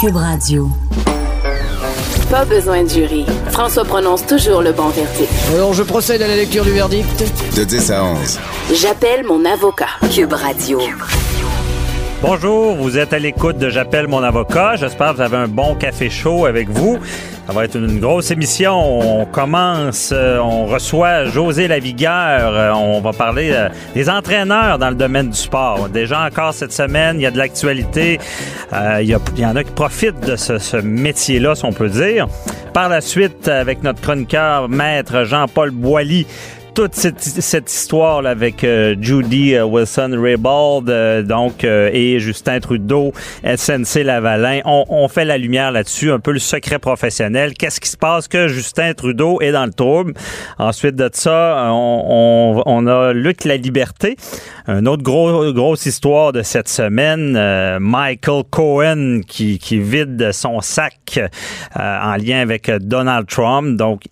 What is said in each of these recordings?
Cube Radio. Pas besoin de jury. François prononce toujours le bon verdict. Alors, je procède à la lecture du verdict. De 10 à 11. J'appelle mon avocat. Cube Radio. Bonjour, vous êtes à l'écoute de J'appelle mon avocat. J'espère que vous avez un bon café chaud avec vous. Ça va être une grosse émission. On commence, euh, on reçoit José Lavigueur. Euh, on va parler euh, des entraîneurs dans le domaine du sport. Déjà encore cette semaine, il y a de l'actualité. il, y en a qui profitent de ce, ce métier-là, si on peut dire. Par la suite, avec notre chroniqueur, maître Jean-Paul Boilly, toute cette, cette histoire là, avec euh, Judy euh, Wilson Raybould euh, donc et Justin Trudeau, SNC Lavalin, on, on fait la lumière là-dessus, un peu le secret professionnel. Qu'est-ce qui se passe que Justin Trudeau est dans le trouble? Ensuite de ça, on, on, on a Luc la liberté, une autre gros, grosse histoire de cette semaine. Michael Cohen qui, qui vide son sac en lien avec Donald Trump. Donc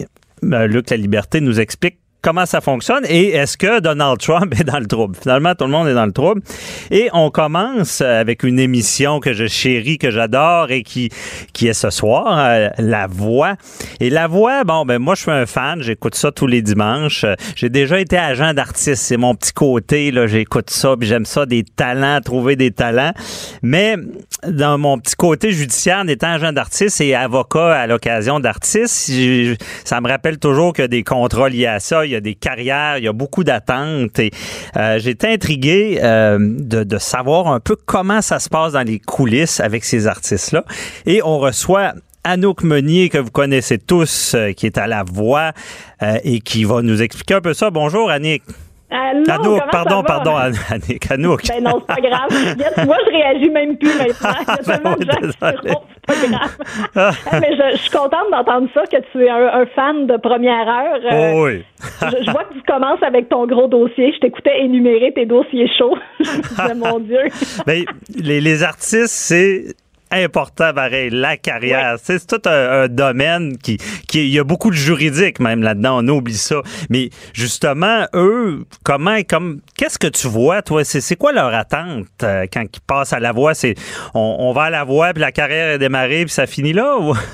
Luc la liberté nous explique comment ça fonctionne et est-ce que Donald Trump est dans le trouble? Finalement, tout le monde est dans le trouble. Et on commence avec une émission que je chéris, que j'adore et qui, qui est ce soir, euh, La Voix. Et La Voix, bon, ben moi, je suis un fan, j'écoute ça tous les dimanches. J'ai déjà été agent d'artiste, c'est mon petit côté, là, j'écoute ça, puis j'aime ça, des talents, trouver des talents. Mais dans mon petit côté judiciaire, en étant agent d'artiste et avocat à l'occasion d'artiste, ça me rappelle toujours que des contrats liés à ça, il y a des carrières, il y a beaucoup d'attentes. Et euh, j'étais intrigué euh, de, savoir un peu comment ça se passe dans les coulisses avec ces artistes-là. Et on reçoit Anouk Meunier, que vous connaissez tous, euh, qui est à la voix et qui va nous expliquer un peu ça. Bonjour, Annick. Allô, Anouk, pardon, pardon, Annick, Anouk. Ben non, c'est pas grave. Moi, je réagis même plus maintenant. Il y a tellement de gens qui c'est pas grave. Mais je, je, suis contente d'entendre ça, que tu es un, un fan de première heure. Euh, oh oui. je, je, vois que tu commences avec ton gros dossier. Je t'écoutais énumérer tes dossiers chauds. je me disais, mon Dieu. Ben, les, les artistes, c'est important pareil, la carrière. C'est tout un, un, domaine qui, qui il y a beaucoup de juridique même là-dedans, on oublie ça. Mais justement, eux, comment comme qu'est-ce que tu vois toi? C'est quoi leur attente euh, quand ils passent à la voix C'est on, on, va à la voix puis la carrière est démarrée puis ça finit là ou?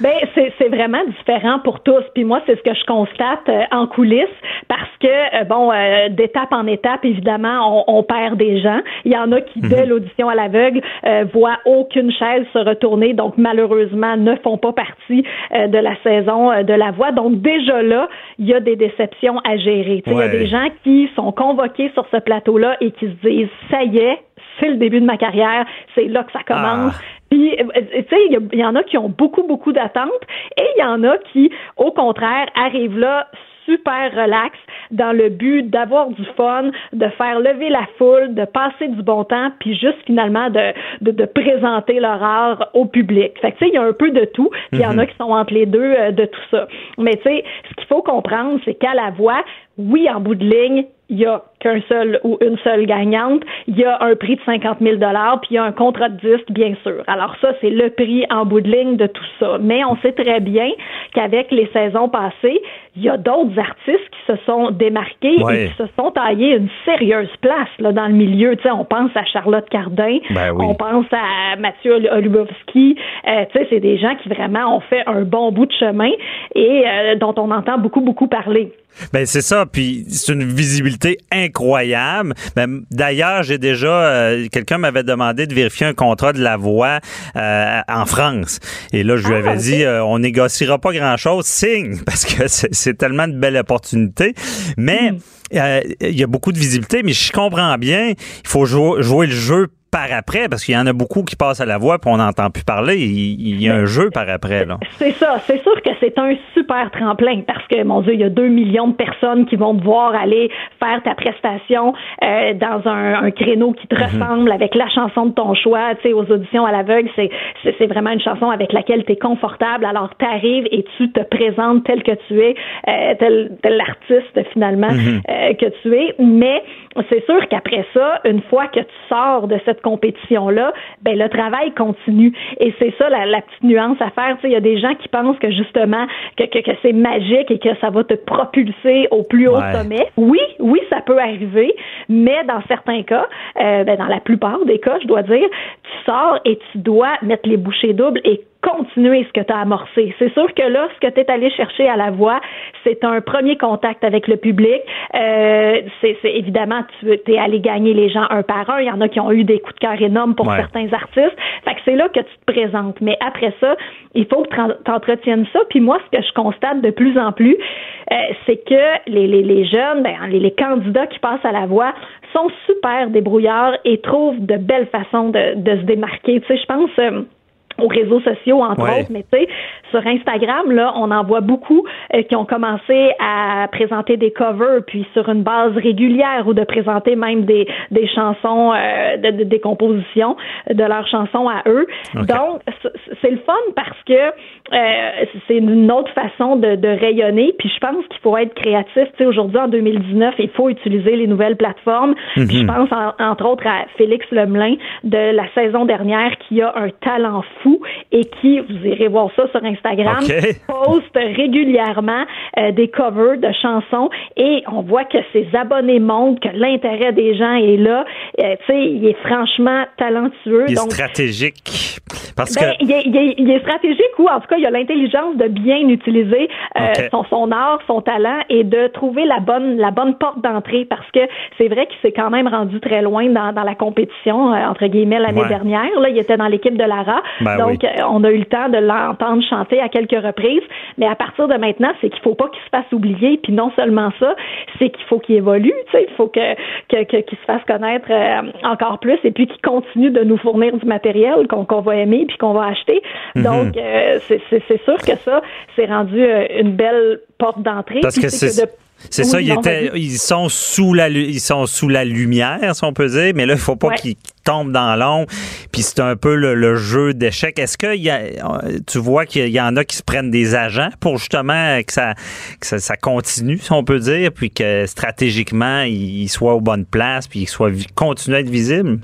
Ben c'est c'est vraiment différent pour tous. Puis moi c'est ce que je constate euh, en coulisses parce que euh, bon d'étape en étape évidemment on, on, perd des gens. Il y en a qui dès -hmm. l'audition à l'aveugle voient aucune une chaise se retourner, donc malheureusement ne font pas partie euh, de la saison euh, de la voix. Donc déjà là, il y a des déceptions à gérer. Il ouais. y a des gens qui sont convoqués sur ce plateau-là et qui se disent ça y est, c'est le début de ma carrière, c'est là que ça commence. Ah. Puis, tu sais, il y, y, en a qui ont beaucoup, beaucoup d'attentes et il y en a qui, au contraire, arrivent là super relax dans le but d'avoir du fun, de faire lever la foule, de passer du bon temps, puis juste finalement de, de, de présenter leur art au public. Fait que tu sais, il y a un peu de tout, puis il y en a qui sont entre les deux euh, de tout ça. Mais tu sais, ce qu'il faut comprendre, c'est qu'à la voix, oui, en bout de ligne, il y a qu'un seul ou une seule gagnante, il y a un prix de 50 000 puis il y a un contrat de disque, bien sûr. Alors ça, c'est le prix en bout de ligne de tout ça. Mais on sait très bien qu'avec les saisons passées, il y a d'autres artistes qui se sont démarqués ouais. et qui se sont taillés une sérieuse place là, dans le milieu. Tu sais, on pense à Charlotte Cardin, ben oui. on pense à Mathieu Olubowski. Euh, c'est des gens qui vraiment ont fait un bon bout de chemin et euh, dont on entend beaucoup, beaucoup parler. Ben c'est ça, puis c'est une visibilité incroyable. Ben, D'ailleurs, j'ai déjà euh, quelqu'un m'avait demandé de vérifier un contrat de la voix euh, en France. Et là, je lui avais ah, okay. dit, euh, on négociera pas grand chose, signe, parce que c'est tellement de belles opportunités. Mais mm. euh, il y a beaucoup de visibilité, mais je comprends bien, il faut jouer, jouer le jeu par après, parce qu'il y en a beaucoup qui passent à la voix puis on n'entend plus parler. Il, y a un jeu par après. là. C'est ça. C'est sûr que c'est un super tremplin parce que, mon Dieu, il y a deux millions de personnes qui vont devoir aller faire ta prestation euh, dans un, créneau qui te mhm. ressemble avec la chanson de ton choix. Tu sais, aux auditions à l'aveugle, c'est, c'est, vraiment une chanson avec laquelle tu es confortable. Alors, tu arrives et tu te présentes tel que tu es, euh, tel, tel l'artiste finalement mhm. euh, que tu es. Mais c'est sûr qu'après ça, une fois que tu sors de cette compétition-là, ben le travail continue. Et c'est ça la, petite nuance à faire. Il y a des gens qui pensent que justement que, que, c'est magique et que ça va te propulser au plus haut sommet. Oui, oui, ça peut arriver, mais dans certains cas, euh, ben dans la plupart des cas, je dois dire, tu sors et tu dois mettre les bouchées doubles et continuer ce que tu as amorcé. C'est sûr que là, ce que tu es allé chercher à la voix, c'est un premier contact avec le public. Euh, c'est évidemment, tu es allé gagner les gens un par un. Il y en a qui ont eu des coups de cœur énormes pour certains artistes. Fait que c'est là que tu te présentes. Mais après ça, il faut que tu entretiennes ça. Puis moi, ce que je constate de plus en plus, euh, c'est que les, les, les jeunes, ben, les, les candidats qui passent à la voix sont super débrouillards et trouvent de belles façons de, de se démarquer. Tu sais, je pense... Euh, aux réseaux sociaux, entre autres, mais tu sais, sur Instagram, là, on en voit beaucoup euh, qui ont commencé à présenter des covers, puis sur une base régulière, ou de présenter même des, des chansons, euh, de, des compositions de leurs chansons à eux. Donc, c'est le fun parce que euh, c'est une autre façon de, de rayonner, puis je pense qu'il faut être créatif. Tu sais, aujourd'hui, en 2019, il faut utiliser les nouvelles plateformes. Puis je mhm. pense, entre autres, à Félix Lemelin de la saison dernière qui a un talent fou et qui, vous irez voir ça sur Instagram, poste régulièrement euh, des covers de chansons et on voit que ses abonnés montrent que l'intérêt des gens est là. Euh, tu sais, il est franchement talentueux. Il est stratégique. Parce ben, que... il, est, stratégique ou en tout cas, il a l'intelligence de bien utiliser euh, son, son art, son talent et de trouver la bonne, la bonne porte d'entrée parce que c'est vrai qu'il s'est quand même rendu très loin dans, dans la compétition, entre guillemets, l'année dernière. Là, il était dans l'équipe de Lara. Ben donc, euh, on a eu le temps de l'entendre chanter à quelques reprises. Mais à partir de maintenant, c'est qu'il faut pas qu'il se fasse oublier. Puis non seulement ça, c'est qu'il faut qu'il évolue. Tu sais, il faut que qu'il se fasse connaître euh, encore plus et puis qu'il continue de nous fournir du matériel qu'on va aimer puis qu'on va acheter. Mhm. Donc, euh, c'est sûr que ça, c'est rendu une belle porte d'entrée. Parce que c'est c'est ça, ils, étaient, ils sont sous la ils sont sous la lumière, si on peut dire, mais là, il faut pas qu'ils tombent dans l'ombre. Puis c'est un peu le, jeu d'échecs. Est-ce que y a, tu vois qu'il y en a qui se prennent des agents pour justement que ça, que ça, continue, si on peut dire, puis que stratégiquement, ils soient aux bonnes places, puis qu'ils soient continuent à être visibles?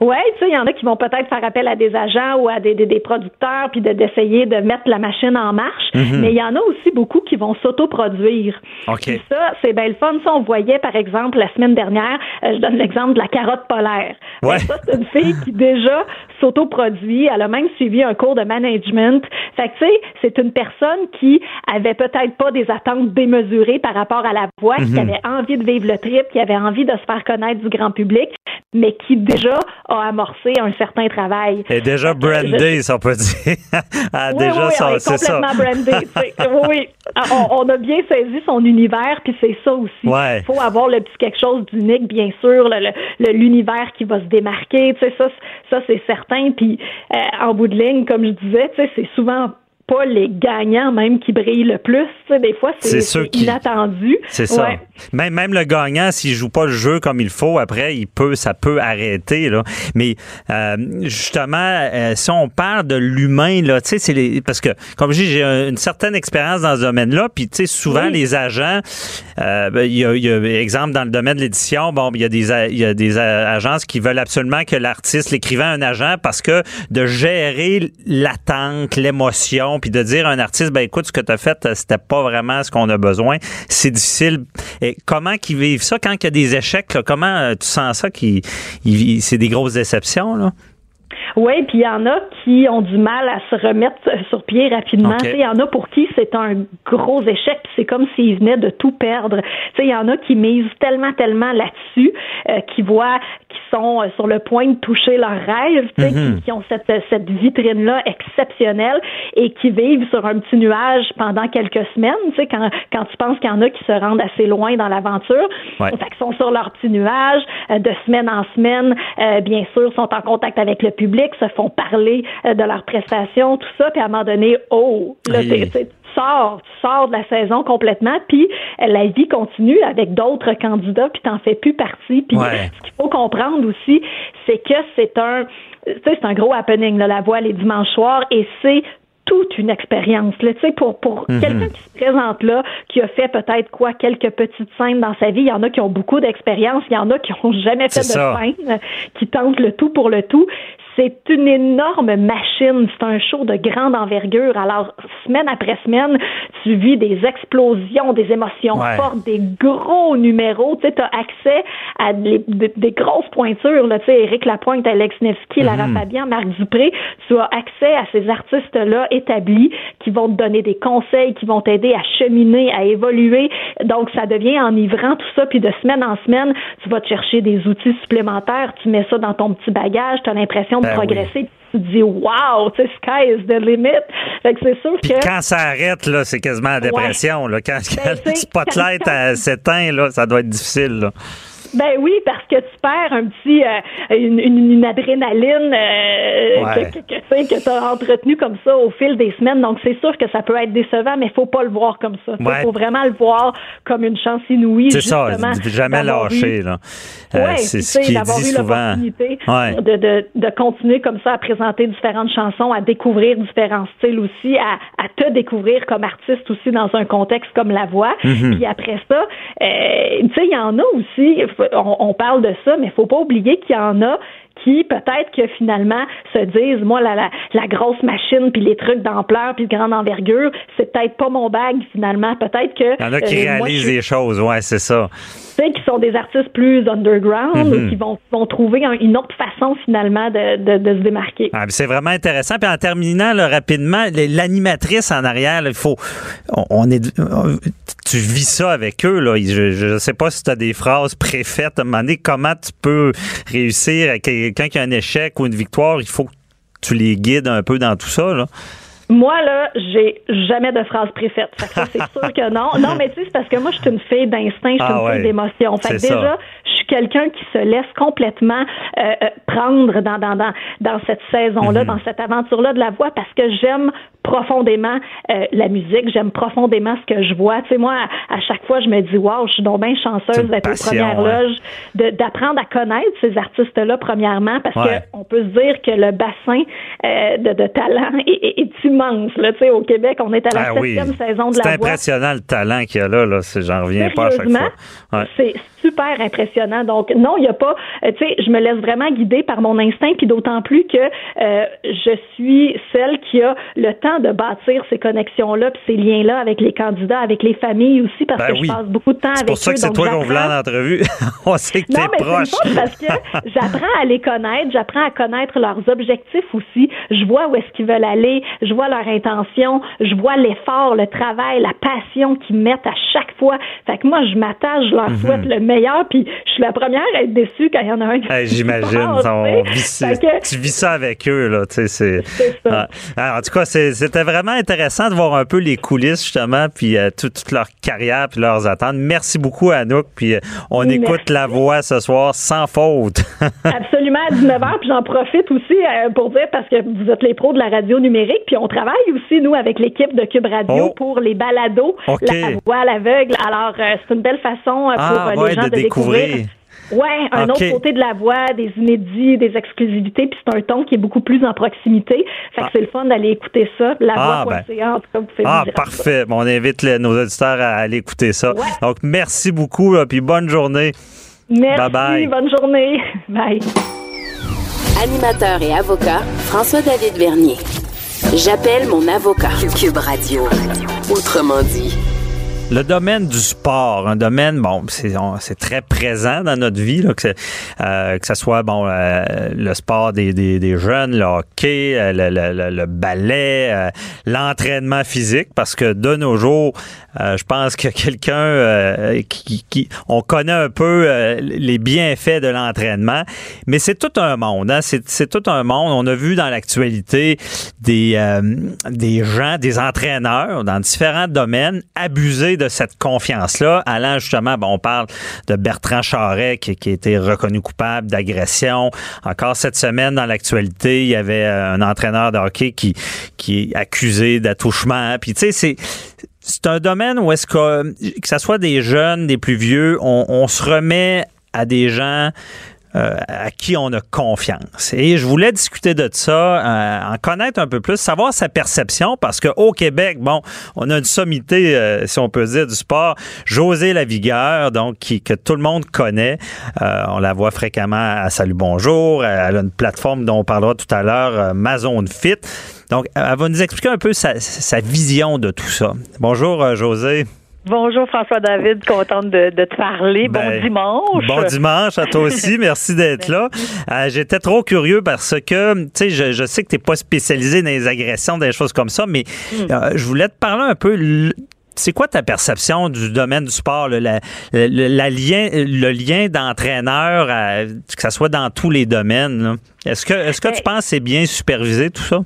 Oui, tu sais, il y en a qui vont peut-être faire appel à des agents ou à des, des, producteurs puis d'essayer de, mettre la machine en marche. Mhm. Mais il y en a aussi beaucoup qui vont s'autoproduire. OK. ça, c'est bien le fun. Ça, on voyait, par exemple, la semaine dernière, euh, je donne l'exemple de la carotte polaire. Ouais. ça, c'est une fille qui déjà s'autoproduit. Elle a même suivi un cours de management. Fait que, tu sais, c'est une personne qui avait peut-être pas des attentes démesurées par rapport à la voix, qui mhm. avait envie de vivre le trip, qui avait envie de se faire connaître du grand public, mais qui déjà a amorcé un certain travail. Est déjà brandée, ça on peut dire. oui, déjà, oui, c'est complètement brandée. oui, ah, on, a bien saisi son univers, puis c'est ça aussi. Il faut avoir le petit quelque chose d'unique, bien sûr, l'univers qui va se démarquer. Tu sais, ça, ça c'est certain. Puis euh, en bout de ligne, comme je disais, tu sais, c'est souvent pas les gagnants même qui brillent le plus. des fois, c'est inattendu. C'est ça. Même, même le gagnant, s'il joue pas le jeu comme il faut, après, il peut, ça peut arrêter. Là. Mais euh, justement, euh, si on parle de l'humain, là, tu sais, c'est les, parce que comme je dis, j'ai une certaine expérience dans ce domaine-là. Puis tu sais, souvent les agents, euh, ben, il y, a, y, a, exemple dans le domaine de l'édition, bon, il y a des il y a des agences qui veulent absolument que l'artiste, l'écrivain, un agent, parce que de gérer l'attente, l'émotion puis de dire à un artiste, ben écoute, ce que tu as fait, c'était pas vraiment ce qu'on a besoin. C'est difficile. Et comment qu'ils vivent ça quand il y a des échecs? comment euh, tu sens ça? Qui, c'est des grosses déceptions? Là? Oui, puis il y en a qui ont du mal à se remettre sur pied rapidement. Il y en a pour qui c'est un gros échec, c'est comme s'ils venaient de tout perdre. Il y en a qui misent tellement, tellement là-dessus, euh, qui voient, qui sont euh, sur le point de toucher leur rêve, sais, Mhm. qui, qui ont cette, cette vitrine-là exceptionnelle et qui vivent sur un petit nuage pendant quelques semaines. Quand, quand tu penses qu'il y en a qui se rendent assez loin dans l'aventure, Ouais. fait qu'ils sont sur leur petit nuage, euh, de semaine en semaine, euh, bien sûr, sont en contact avec le public, se font parler euh, de leurs prestations, tout ça, puis à un moment donné, oh, là, tu sors, tu sors de la saison complètement, puis euh, la vie continue avec d'autres candidats, puis t'en fais plus partie. Puis Ouais. ce qu'il faut comprendre aussi, c'est que c'est un, c'est un gros happening, là, la voix les dimanches soirs, et c'est toute une expérience. Tu sais, pour pour Mhm. quelqu'un qui se présente là, qui a fait peut-être quoi quelques petites scènes dans sa vie, il y en a qui ont beaucoup d'expérience, il y en a qui ont jamais fait de ça. scène, qui tentent le tout pour le tout. C'est une énorme machine, c'est un show de grande envergure. Alors, semaine après semaine, tu vis des explosions, des émotions Ouais. fortes, des gros numéros. Tu sais, as accès à des, des- des grosses pointures. Là, tu sais, Éric Lapointe, Alex Nevsky, Lara Mhm. Fabian, Marc Dupré. Tu as accès à ces artistes-là établis qui vont te donner des conseils, qui vont t'aider à cheminer, à évoluer. Donc, ça devient enivrant tout ça. Puis de semaine en semaine, tu vas te chercher des outils supplémentaires. Tu mets ça dans ton petit bagage. Tu as l'impression Ben progresser. Tu te dis, wow, tu sais, sky is the limit. Fait que c'est sûr Puis que. quand ça arrête, là, c'est quasiment la dépression. Là. Quand, quand Ben, le c'est- spotlight quand- euh, s'éteint, là, ça doit être difficile. Là. Ben oui, parce que tu perds un petit euh, une, une, une adrénaline euh, Ouais. que, que, que, tu as entretenu comme ça au fil des semaines. Donc c'est sûr que ça peut être décevant, mais faut pas le voir comme ça. Il Ouais. faut vraiment le voir comme une chance inouïe. C'est ça, justement, jamais lâcher. Euh, Ouais, c'est ce qui d'avoir eu souvent. l'opportunité Ouais. de, de, de continuer comme ça à présenter différentes chansons, à découvrir différents styles aussi, à, à te découvrir comme artiste aussi dans un contexte comme la voix. Mhm. Puis après ça, euh, tu sais, il y en a aussi, on, on parle de ça, mais il faut pas oublier qu'il y en a qui peut-être que finalement se disent moi la, la, la grosse machine puis les trucs d'ampleur puis de grande envergure c'est peut-être pas mon bag finalement peut-être que Il y en a qui euh, moi, réalisent je- des choses, ouais, c'est ça. Qui sont des artistes plus underground ou qui vont, vont trouver un- une autre façon finalement de, de, de se démarquer. Ah, c'est vraiment intéressant. Puis en terminant là, rapidement, l'animatrice en arrière, il faut. On, on est. on- Tu vis ça avec eux. Là. Je ne sais pas si tu as des phrases préfaites à un moment donné. Comment tu peux réussir à quelqu'un qui a un échec ou une victoire, il faut que tu les guides un peu dans tout ça. Là. Moi, là, j'ai jamais de phrase. Fait que ça, c'est sûr que non. Non, mais tu sais, c'est parce que moi, je suis une fille d'instinct, je suis Ah une ouais. fille d'émotion. Fait que ça. déjà, je suis quelqu'un qui se laisse complètement euh, euh, prendre dans, dans, dans, dans cette saison-là, Mhm. dans cette aventure-là de la voix, parce que j'aime profondément euh, la musique, j'aime profondément ce que je vois. Tu sais, moi, à, à chaque fois, je me dis, wow, je suis donc bien chanceuse d'être aux premières loges, d'apprendre à connaître ces artistes-là, premièrement, parce Ouais. que on peut se dire que le bassin euh, de, de talent est, est- est immense. Là. Au Québec, on est à la Ah oui. saison de C'est la voix. impressionnant le talent qu'il y a là. là. C'est- J'en reviens pas à chaque fois. Ouais. C'est super impressionnant. Donc, non, il n'y a pas. euh, tu sais, je me laisse vraiment guider par mon instinct, puis d'autant plus que euh, je suis celle qui a le temps de bâtir ces connexions-là, puis ces liens-là avec les candidats, avec les familles aussi, parce Ben que oui. je passe beaucoup de temps C'est avec pour ça eux. que c'est toi qu'on voulait en entrevue. On sait que t'es mais proche. c'est parce que j'apprends à les connaître, j'apprends à connaître leurs objectifs aussi. Je vois où est-ce qu'ils veulent aller, je vois leur intention, je vois l'effort, le travail, la passion qu'ils mettent à chaque fois. Fait que moi, je m'attache, je leur Mhm. souhaite le meilleur, puis je suis la première à être déçue quand il y en a un qui Hey, J'imagine, on tu vit que- vis ça avec eux, là, tu sais, c'est... Alors, en tout cas, c'était vraiment intéressant de voir un peu les coulisses, justement, puis euh, tout- toute leur carrière, puis leurs attentes. Merci beaucoup, Anouk, puis euh, on Merci. écoute la voix ce soir sans faute. Absolument à 19h, puis j'en profite aussi euh, pour dire parce que vous êtes les pros de la radio numérique, puis on travaille aussi nous avec l'équipe de Cube Radio Oh. pour les balados, la voix à l'aveugle. Alors euh, c'est une belle façon euh, pour Ah, euh, ouais, les gens de de, découvrir. Ouais, un autre côté de la voix, des inédits, des exclusivités, puis c'est un ton qui est beaucoup plus en proximité. Fait que Ah. c'est le fun d'aller écouter ça. La Ah, voix.ca, en tout cas, vous Ah, ça. parfait. Bon, on invite les- nos auditeurs à aller écouter ça. Ouais. Donc, merci beaucoup, là, puis bonne journée. Merci, Bye-bye. bonne journée. Bye. Animateur et avocat, François-David Vernier. J'appelle mon avocat. Cube Radio. Autrement dit. Le domaine du sport, un domaine, bon, c'est très présent dans notre vie, là, que, euh, que ce soit bon, euh, le sport des, des, des, jeunes, le hockey, euh, le, le, le ballet, euh, l'entraînement physique, parce que de nos jours, je pense que quelqu'un qui, qui, on connaît un peu les bienfaits de l'entraînement, mais c'est tout un monde, hein, c'est tout un monde. On a vu dans l'actualité des, des gens, des entraîneurs dans différents domaines abuser de cette confiance-là, allant justement, bon, on parle de Bertrand Charret qui, qui a été reconnu coupable d'agression. Encore cette semaine, dans l'actualité, il y avait euh, un entraîneur de hockey qui, qui est accusé d'attouchement. Puis, tu sais, c'est c'est un domaine où est-ce que, que ce soit des jeunes, des plus vieux, on, on se remet à des gens à qui on a confiance. Et je voulais discuter de ça, euh, en connaître un peu plus, savoir sa perception, parce qu'au Québec, bon, on a une sommité, euh, si on peut dire, du sport, José Lavigueur, donc qui, que tout le monde connaît. on la voit fréquemment à Salut Bonjour. Elle a une plateforme dont on parlera tout à l'heure, Mazone Fit. Donc, elle va nous expliquer un peu sa vision de tout ça. Bonjour, José. Bonjour François David, contente de, te parler. bon ben, dimanche. Bon dimanche à toi aussi, merci d'être là. Euh, j'étais trop curieux parce que, tu sais, je, sais que tu n'es pas spécialisé dans les agressions, des choses comme ça, mais hmm. euh, je voulais te parler un peu. C'est quoi ta perception du domaine du sport, le, lien, le lien d'entraîneur, que ce soit dans tous les domaines? Est-ce que, est-ce que tu ben, penses que c'est bien supervisé tout ça?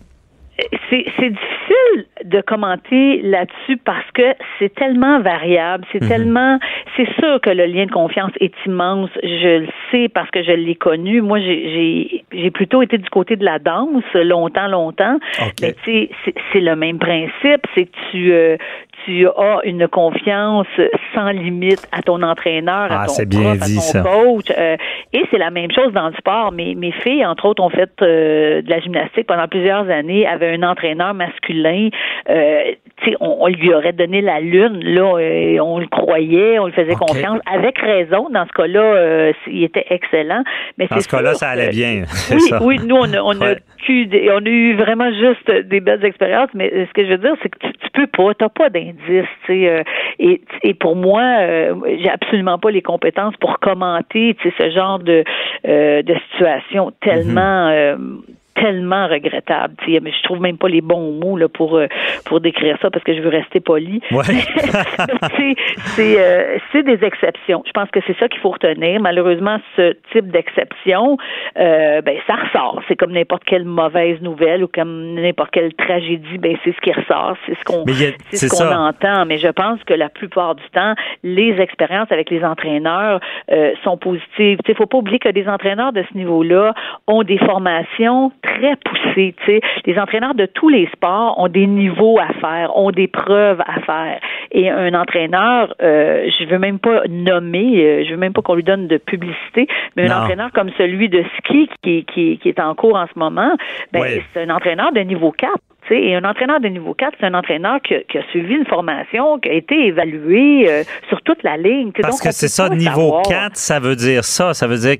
C'est difficile de commenter là-dessus parce que c'est tellement variable, c'est mhm. tellement, c'est sûr que le lien de confiance est immense. Je le sais parce que je l'ai connu. Moi, j'ai plutôt été du côté de la danse longtemps, longtemps. Mais tu sais, c'est le même principe, c'est que tu euh, tu as une confiance sans limite à ton entraîneur, à ah, ton prof, à ton coach. Euh, et c'est la même chose dans le sport. Mes, mes filles, entre autres, ont fait euh, de la gymnastique pendant plusieurs années, avaient un entraîneur masculin euh, on, on, lui aurait donné la lune, là, euh, on le croyait, on le faisait confiance, avec raison. Dans ce cas-là, euh, il était excellent. Mais dans ce cas-là, ça allait bien. Oui, oui, nous, on a, on a eu, on a eu vraiment juste des belles expériences. Mais ce que je veux dire, c'est que tu, tu peux pas, t'as pas d'indice. Euh, et, et pour moi, euh, j'ai absolument pas les compétences pour commenter, ce genre de de situation tellement mhm tellement regrettable. Mais je trouve même pas les bons mots là, pour euh, pour décrire ça parce que je veux rester poli. Ouais. c'est euh, des exceptions. Je pense que c'est ça qu'il faut retenir. Malheureusement, ce type d'exception, euh, ben ça ressort. C'est comme n'importe quelle mauvaise nouvelle ou comme n'importe quelle tragédie. Ben c'est ce qui ressort, c'est ce qu'on c'est ce qu'on entend. Mais je pense que la plupart du temps, les expériences avec les entraîneurs euh, sont positives. Il faut pas oublier que des entraîneurs de ce niveau-là ont des formations très poussé. sais. Les entraîneurs de tous les sports ont des niveaux à faire, ont des preuves à faire. Et un entraîneur, euh, je veux même pas nommer, euh, je veux même pas qu'on lui donne de publicité, mais un entraîneur comme celui de ski qui, qui, qui est en cours en ce moment, ben, c'est un entraîneur de niveau 4. Et un entraîneur de niveau 4, c'est un entraîneur qui, qui, a suivi une formation, qui a été évalué euh, sur toute la ligne. Parce que c'est ça, niveau 4, ça veut dire ça. Ça veut dire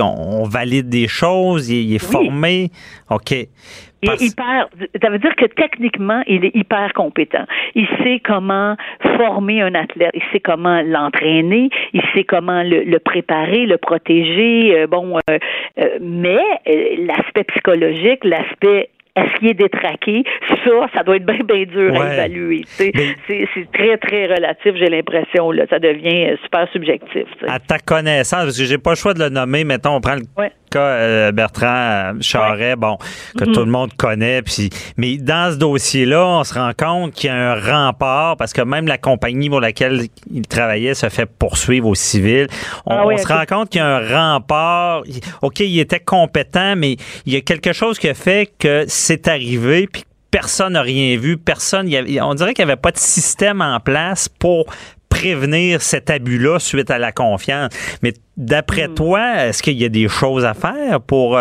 on valide des choses, il, est formé. OK. hyper, ça veut dire que techniquement, il est hyper compétent. Il sait comment former un athlète, il sait comment l'entraîner, il sait comment le, préparer, le protéger. Euh, bon, euh, euh, mais l'aspect psychologique, l'aspect est-ce qu'il est détraqué? Ça, ça doit être bien, bien dur à évaluer. C'est très, très relatif, j'ai l'impression. Là, ça devient euh, super subjectif. À ta connaissance, parce que j'ai pas le choix de le nommer, mettons, on prend le cas euh, Bertrand euh, Charret, bon, que mm-hmm. tout le monde connaît. Puis, mais dans ce dossier-là, on se rend compte qu'il y a un rempart, parce que même la compagnie pour laquelle il travaillait se fait poursuivre au civil. On, ah se rend compte qu'il y a un rempart. OK, il était compétent, mais il y a quelque chose qui a fait que c'est arrivé, puis personne n'a rien vu, personne, on dirait qu'il n'y avait pas de système en place pour prévenir cet abus-là suite à la confiance. Mais d'après hmm. toi, est-ce qu'il y a des choses à faire pour...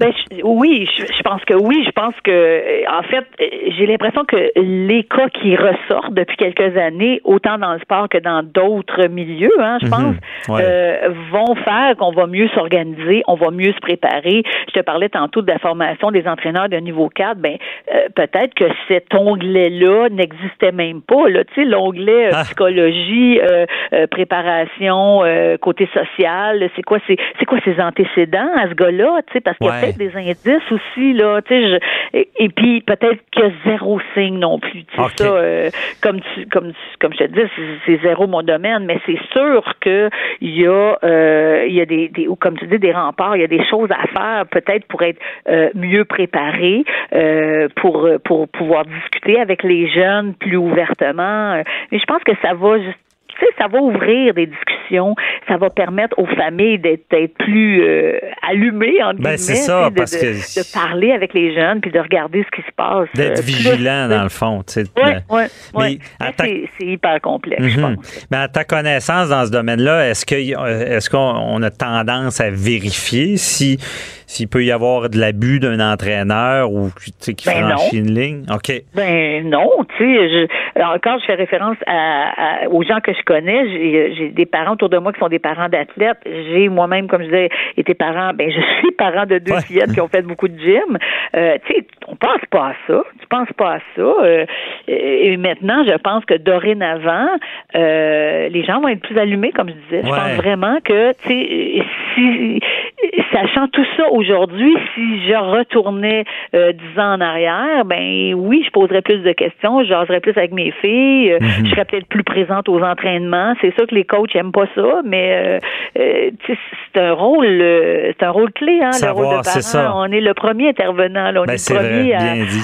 Ben, je- oui, je, je pense que oui. Je pense que, euh, en fait, euh, j'ai l'impression que les cas qui ressortent depuis quelques années, autant dans le sport que dans d'autres milieux, hein, je Mhm. pense, Ouais. euh, vont faire qu'on va mieux s'organiser, on va mieux se préparer. Je te parlais tantôt de la formation des entraîneurs de niveau 4. Ben, euh, peut-être que cet onglet-là n'existait même pas. Là, tu sais, l'onglet euh, Ah. psychologie, euh, euh, préparation, euh, côté social. C'est quoi, c'est, c'est quoi ses antécédents à ce gars-là, tu sais, parce a Ouais. peut-être des indices aussi là, tu sais. Et, et puis peut-être qu'il a zéro signe non plus. Tu sais, ça, euh, comme tu, comme tu- comme je te dis, c'est, zéro mon domaine, mais c'est sûr que il y a, euh, il y a des, des, ou comme tu dis, des remparts. Il y a des choses à faire, peut-être pour être euh, mieux préparé, euh, pour pour pouvoir discuter avec les jeunes plus ouvertement. Euh, Mais je pense que ça va juste tu sais, ça va ouvrir des discussions, ça va permettre aux familles d'être plus euh, allumées, entre Ben, c'est ça, parce de- que- de parler avec les jeunes, puis de regarder ce qui se passe. D'être euh, vigilant, dans le fond. tu sais. Oui, oui, ta- C'est hyper complexe, je Mhm. pense. Mais à ta connaissance dans ce domaine-là, est-ce que est-ce qu'on on a tendance à vérifier si s'il peut y avoir de l'abus d'un entraîneur ou tu sais, qui Ben franchit une ligne? OK. Ben non, tu sais, je, quand je fais référence à, à- aux gens que je connais, j'ai j'ai des parents autour de moi qui sont des parents d'athlètes. J'ai moi-même, comme je disais, été parent. Ben je suis parent de deux Ouais. fillettes qui ont fait beaucoup de gym. Euh, tu sais, on pense pas à ça. Tu penses pas à ça. Euh, et maintenant, je pense que dorénavant, euh, les gens vont être plus allumés, comme je disais. Je pense vraiment que, tu sais, si sachant tout ça aujourd'hui, si je retournais euh, dix ans en arrière, ben oui, je poserais plus de questions, je jaserais plus avec mes filles, euh, je serais peut-être plus présente aux entraînements. C'est sûr que les coachs aiment pas ça, mais euh, euh, c'est un rôle, euh, c'est un rôle clé, hein, le rôle de c'est ça. parent. On est le premier intervenant, là. on Ben, est le vrai, premier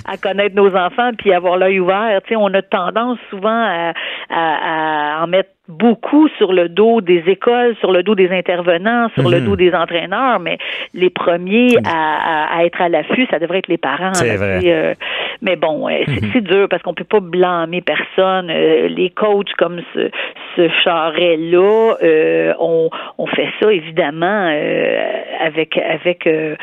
à, connaître nos enfants puis avoir l'œil ouvert. Tu sais, on a tendance souvent à, à, à en mettre beaucoup sur le dos des écoles, sur le dos des intervenants, sur le Mhm. dos des entraîneurs, mais les premiers à, à- à être à l'affût, ça devrait être les parents. C'est vrai. euh, mais bon, euh, c'est dur parce qu'on peut pas blâmer personne. Euh, les coachs comme ce, ce charret-là, euh, on, on fait ça évidemment euh, avec avec euh,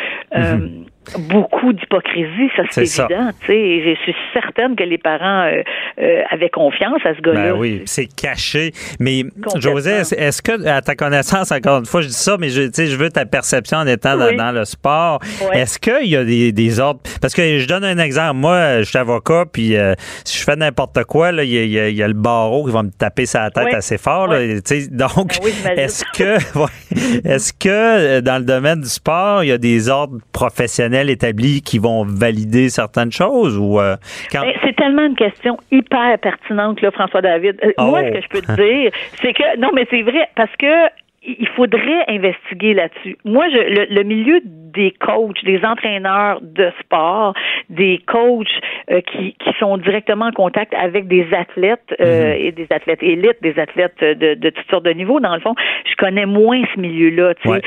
beaucoup d'hypocrisie, ça c'est évident. tu sais. Et je suis certaine que les parents euh, euh, avaient confiance à ce gars-là. Ben oui, c'est caché. Mais. José, est-ce- que, à ta connaissance, encore une fois, je dis ça, mais je, tu sais, je veux ta perception en étant dans, Oui. dans le sport. Est-ce qu'il y a des, des ordres? Parce que je donne un exemple. Moi, je suis avocat, puis euh, si je fais n'importe quoi, là, il y, y y a le barreau qui va me taper sa tête assez fort. là. Ouais. Tu sais, donc, Ben j'imagine. est-ce que, est-ce que euh, dans le domaine du sport, il y a des ordres professionnels établis qui vont valider certaines choses ou euh, quand Ben, c'est tellement une question hyper pertinente, là, François David. Euh, Moi, Oh. ce que je peux te dire, c'est que non, mais c'est vrai parce que il faudrait investiguer là-dessus. Moi, je, le, le milieu des coachs, des entraîneurs de sport, des coachs euh, qui, qui sont directement en contact avec des athlètes euh, et des athlètes élites, des athlètes de, de toutes sortes de niveaux, dans le fond, je connais moins ce milieu-là. tu sais. Ouais.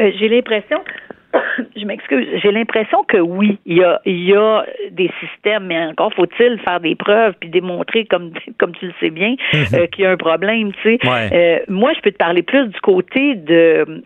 Euh, J'ai l'impression je m'excuse. J'ai l'impression que oui, il y a, il y a des systèmes, mais encore faut-il faire des preuves puis démontrer, comme, comme tu le sais bien, euh, qu'il y a un problème. Tu sais, Ouais. Euh, moi, je peux te parler plus du côté de, euh,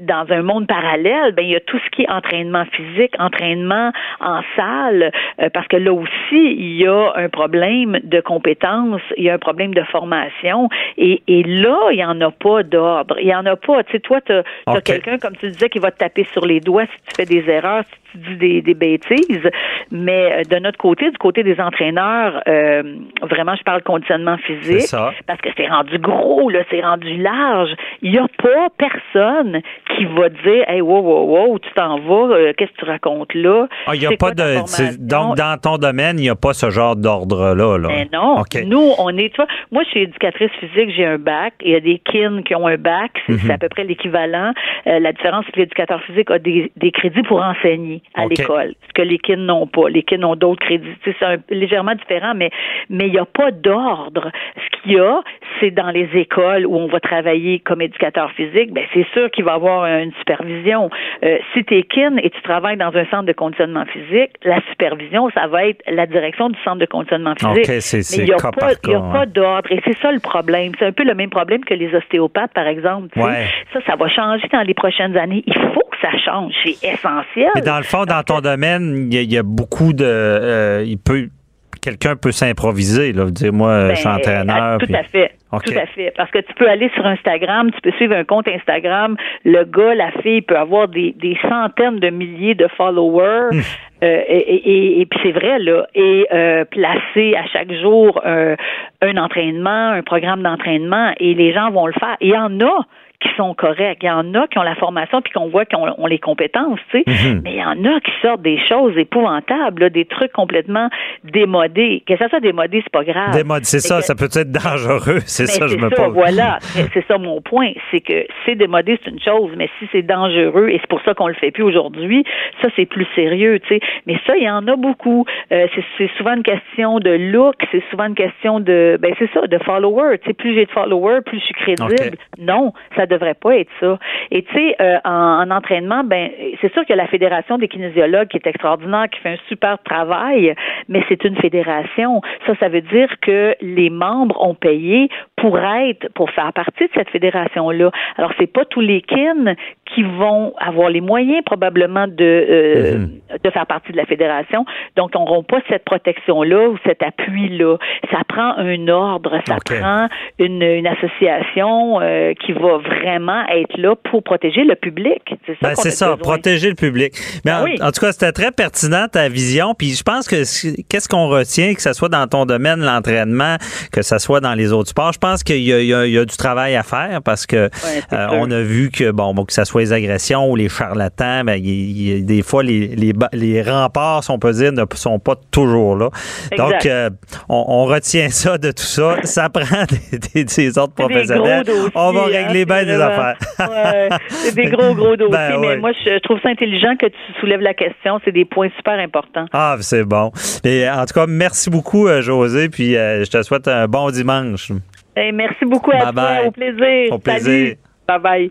dans un monde parallèle, ben il y a tout ce qui est entraînement physique, entraînement en salle, euh, parce que là aussi, il y a un problème de compétences, il y a un problème de formation, et, et là, il n'y en a pas d'ordre. Il n'y en a pas. Tu sais, toi, tu as, quelqu'un, comme tu disais, qui va te taper sur les doigts si tu fais des erreurs, tu dis des, des bêtises. Mais euh, de notre côté, du côté des entraîneurs, euh, vraiment, je parle conditionnement physique. Ça. Parce que c'est rendu gros, là, c'est rendu large. Il n'y a pas personne qui va dire Hey, wow, wow, wow, tu t'en vas, euh, qu'est-ce que tu racontes là? Ah, il n'y a pas de. Donc, dans ton domaine, il n'y a pas ce genre d'ordre-là. Là. Mais non. OK. Nous, on est, tu vois, moi, je suis éducatrice physique, j'ai un bac. Il y a des kin qui ont un bac. C'est Mhm. à peu près l'équivalent. Euh, la différence, c'est que l'éducateur physique a des, des crédits pour enseigner à l'école. Ce que les kin n'ont pas. Les kin ont d'autres crédits. C'est légèrement différent, mais mais il n'y a pas d'ordre. Ce qu'il y a, c'est dans les écoles où on va travailler comme éducateur physique, ben c'est sûr qu'il va y avoir une supervision. Euh, si tu es kin et tu travailles dans un centre de conditionnement physique, la supervision, ça va être la direction du centre de conditionnement physique. Mais il n'y a, pas, hein. d'ordre. Et c'est ça le problème. C'est un peu le même problème que les ostéopathes, par exemple. Ouais. Ça, ça va changer dans les prochaines années. Il faut que ça change. c'est essentiel. Mais dans le dans ton domaine, il y, a- il y a beaucoup de. euh, il peut. Quelqu'un peut s'improviser, là. Dire, moi, je suis Ben, entraîneur. Tout puis- à fait. Tout à fait. Parce que tu peux aller sur Instagram, tu peux suivre un compte Instagram. Le gars, la fille peut avoir des, des centaines de milliers de followers. Hmm. Euh, et et, et- et puis c'est vrai, là. Et euh, placer à chaque jour euh, un entraînement, un programme d'entraînement, et les gens vont le faire. Il y en a qui sont corrects. Il y en a qui ont la formation puis qu'on voit qu'ils ont, les compétences, tu sais. Mhm. Mais il y en a qui sortent des choses épouvantables, là, des trucs complètement démodés. Que ça soit démodé, c'est pas grave. Des modes, c'est ça, que- ça peut être dangereux. C'est mais ça, je me ça, pose. voilà. Mais c'est ça mon point. C'est que c'est démodé, c'est une chose, mais si c'est dangereux, et c'est pour ça qu'on le fait plus aujourd'hui, ça, c'est plus sérieux, tu sais. Mais ça, il y en a beaucoup. Euh, c'est, c'est souvent une question de look, c'est souvent une question de, ben, c'est ça, de followers. Tu sais, plus j'ai de followers, plus je suis crédible. Non, ça devrait pas être ça. Et tu sais, euh, en, en entraînement, ben, c'est sûr que la Fédération des kinésiologues qui est extraordinaire, qui fait un super travail, mais c'est une fédération. Ça, ça veut dire que les membres ont payé pour être, pour faire partie de cette fédération-là. Alors, c'est pas tous les kin qui vont avoir les moyens probablement de euh, de faire partie de la fédération, donc n'auront pas cette protection-là ou cet appui-là. Ça prend un ordre, ça prend une, une association euh, qui va vraiment être là pour protéger le public. C'est ça Ben, c'est ça, besoin. protéger le public. Mais en, oui. en tout cas, c'était très pertinent ta vision. Puis je pense que qu'est-ce qu'on retient, que ce soit dans ton domaine, l'entraînement, que ce soit dans les autres sports, je pense qu'il y, y y a du travail à faire parce que euh, on a vu que bon, bon, que ce soit les agressions ou les charlatans, ben, il il a des fois les, les, remparts, si on peut dire, ne sont pas toujours là. Donc, euh, on, on retient ça de tout ça. Ça prend des, des, des autres des professionnels. dossiers, on va hein, régler bien des affaires. Ouais, c'est des gros, gros dossiers. Ben mais ouais. moi, je, trouve ça intelligent que tu soulèves la question. C'est des points super importants. Ah, c'est bon. Et en tout cas, merci beaucoup, euh, José, puis euh, je te souhaite un bon dimanche. Hey, merci beaucoup à Bye bye. toi. Au plaisir. Au plaisir. Salut. Bye bye.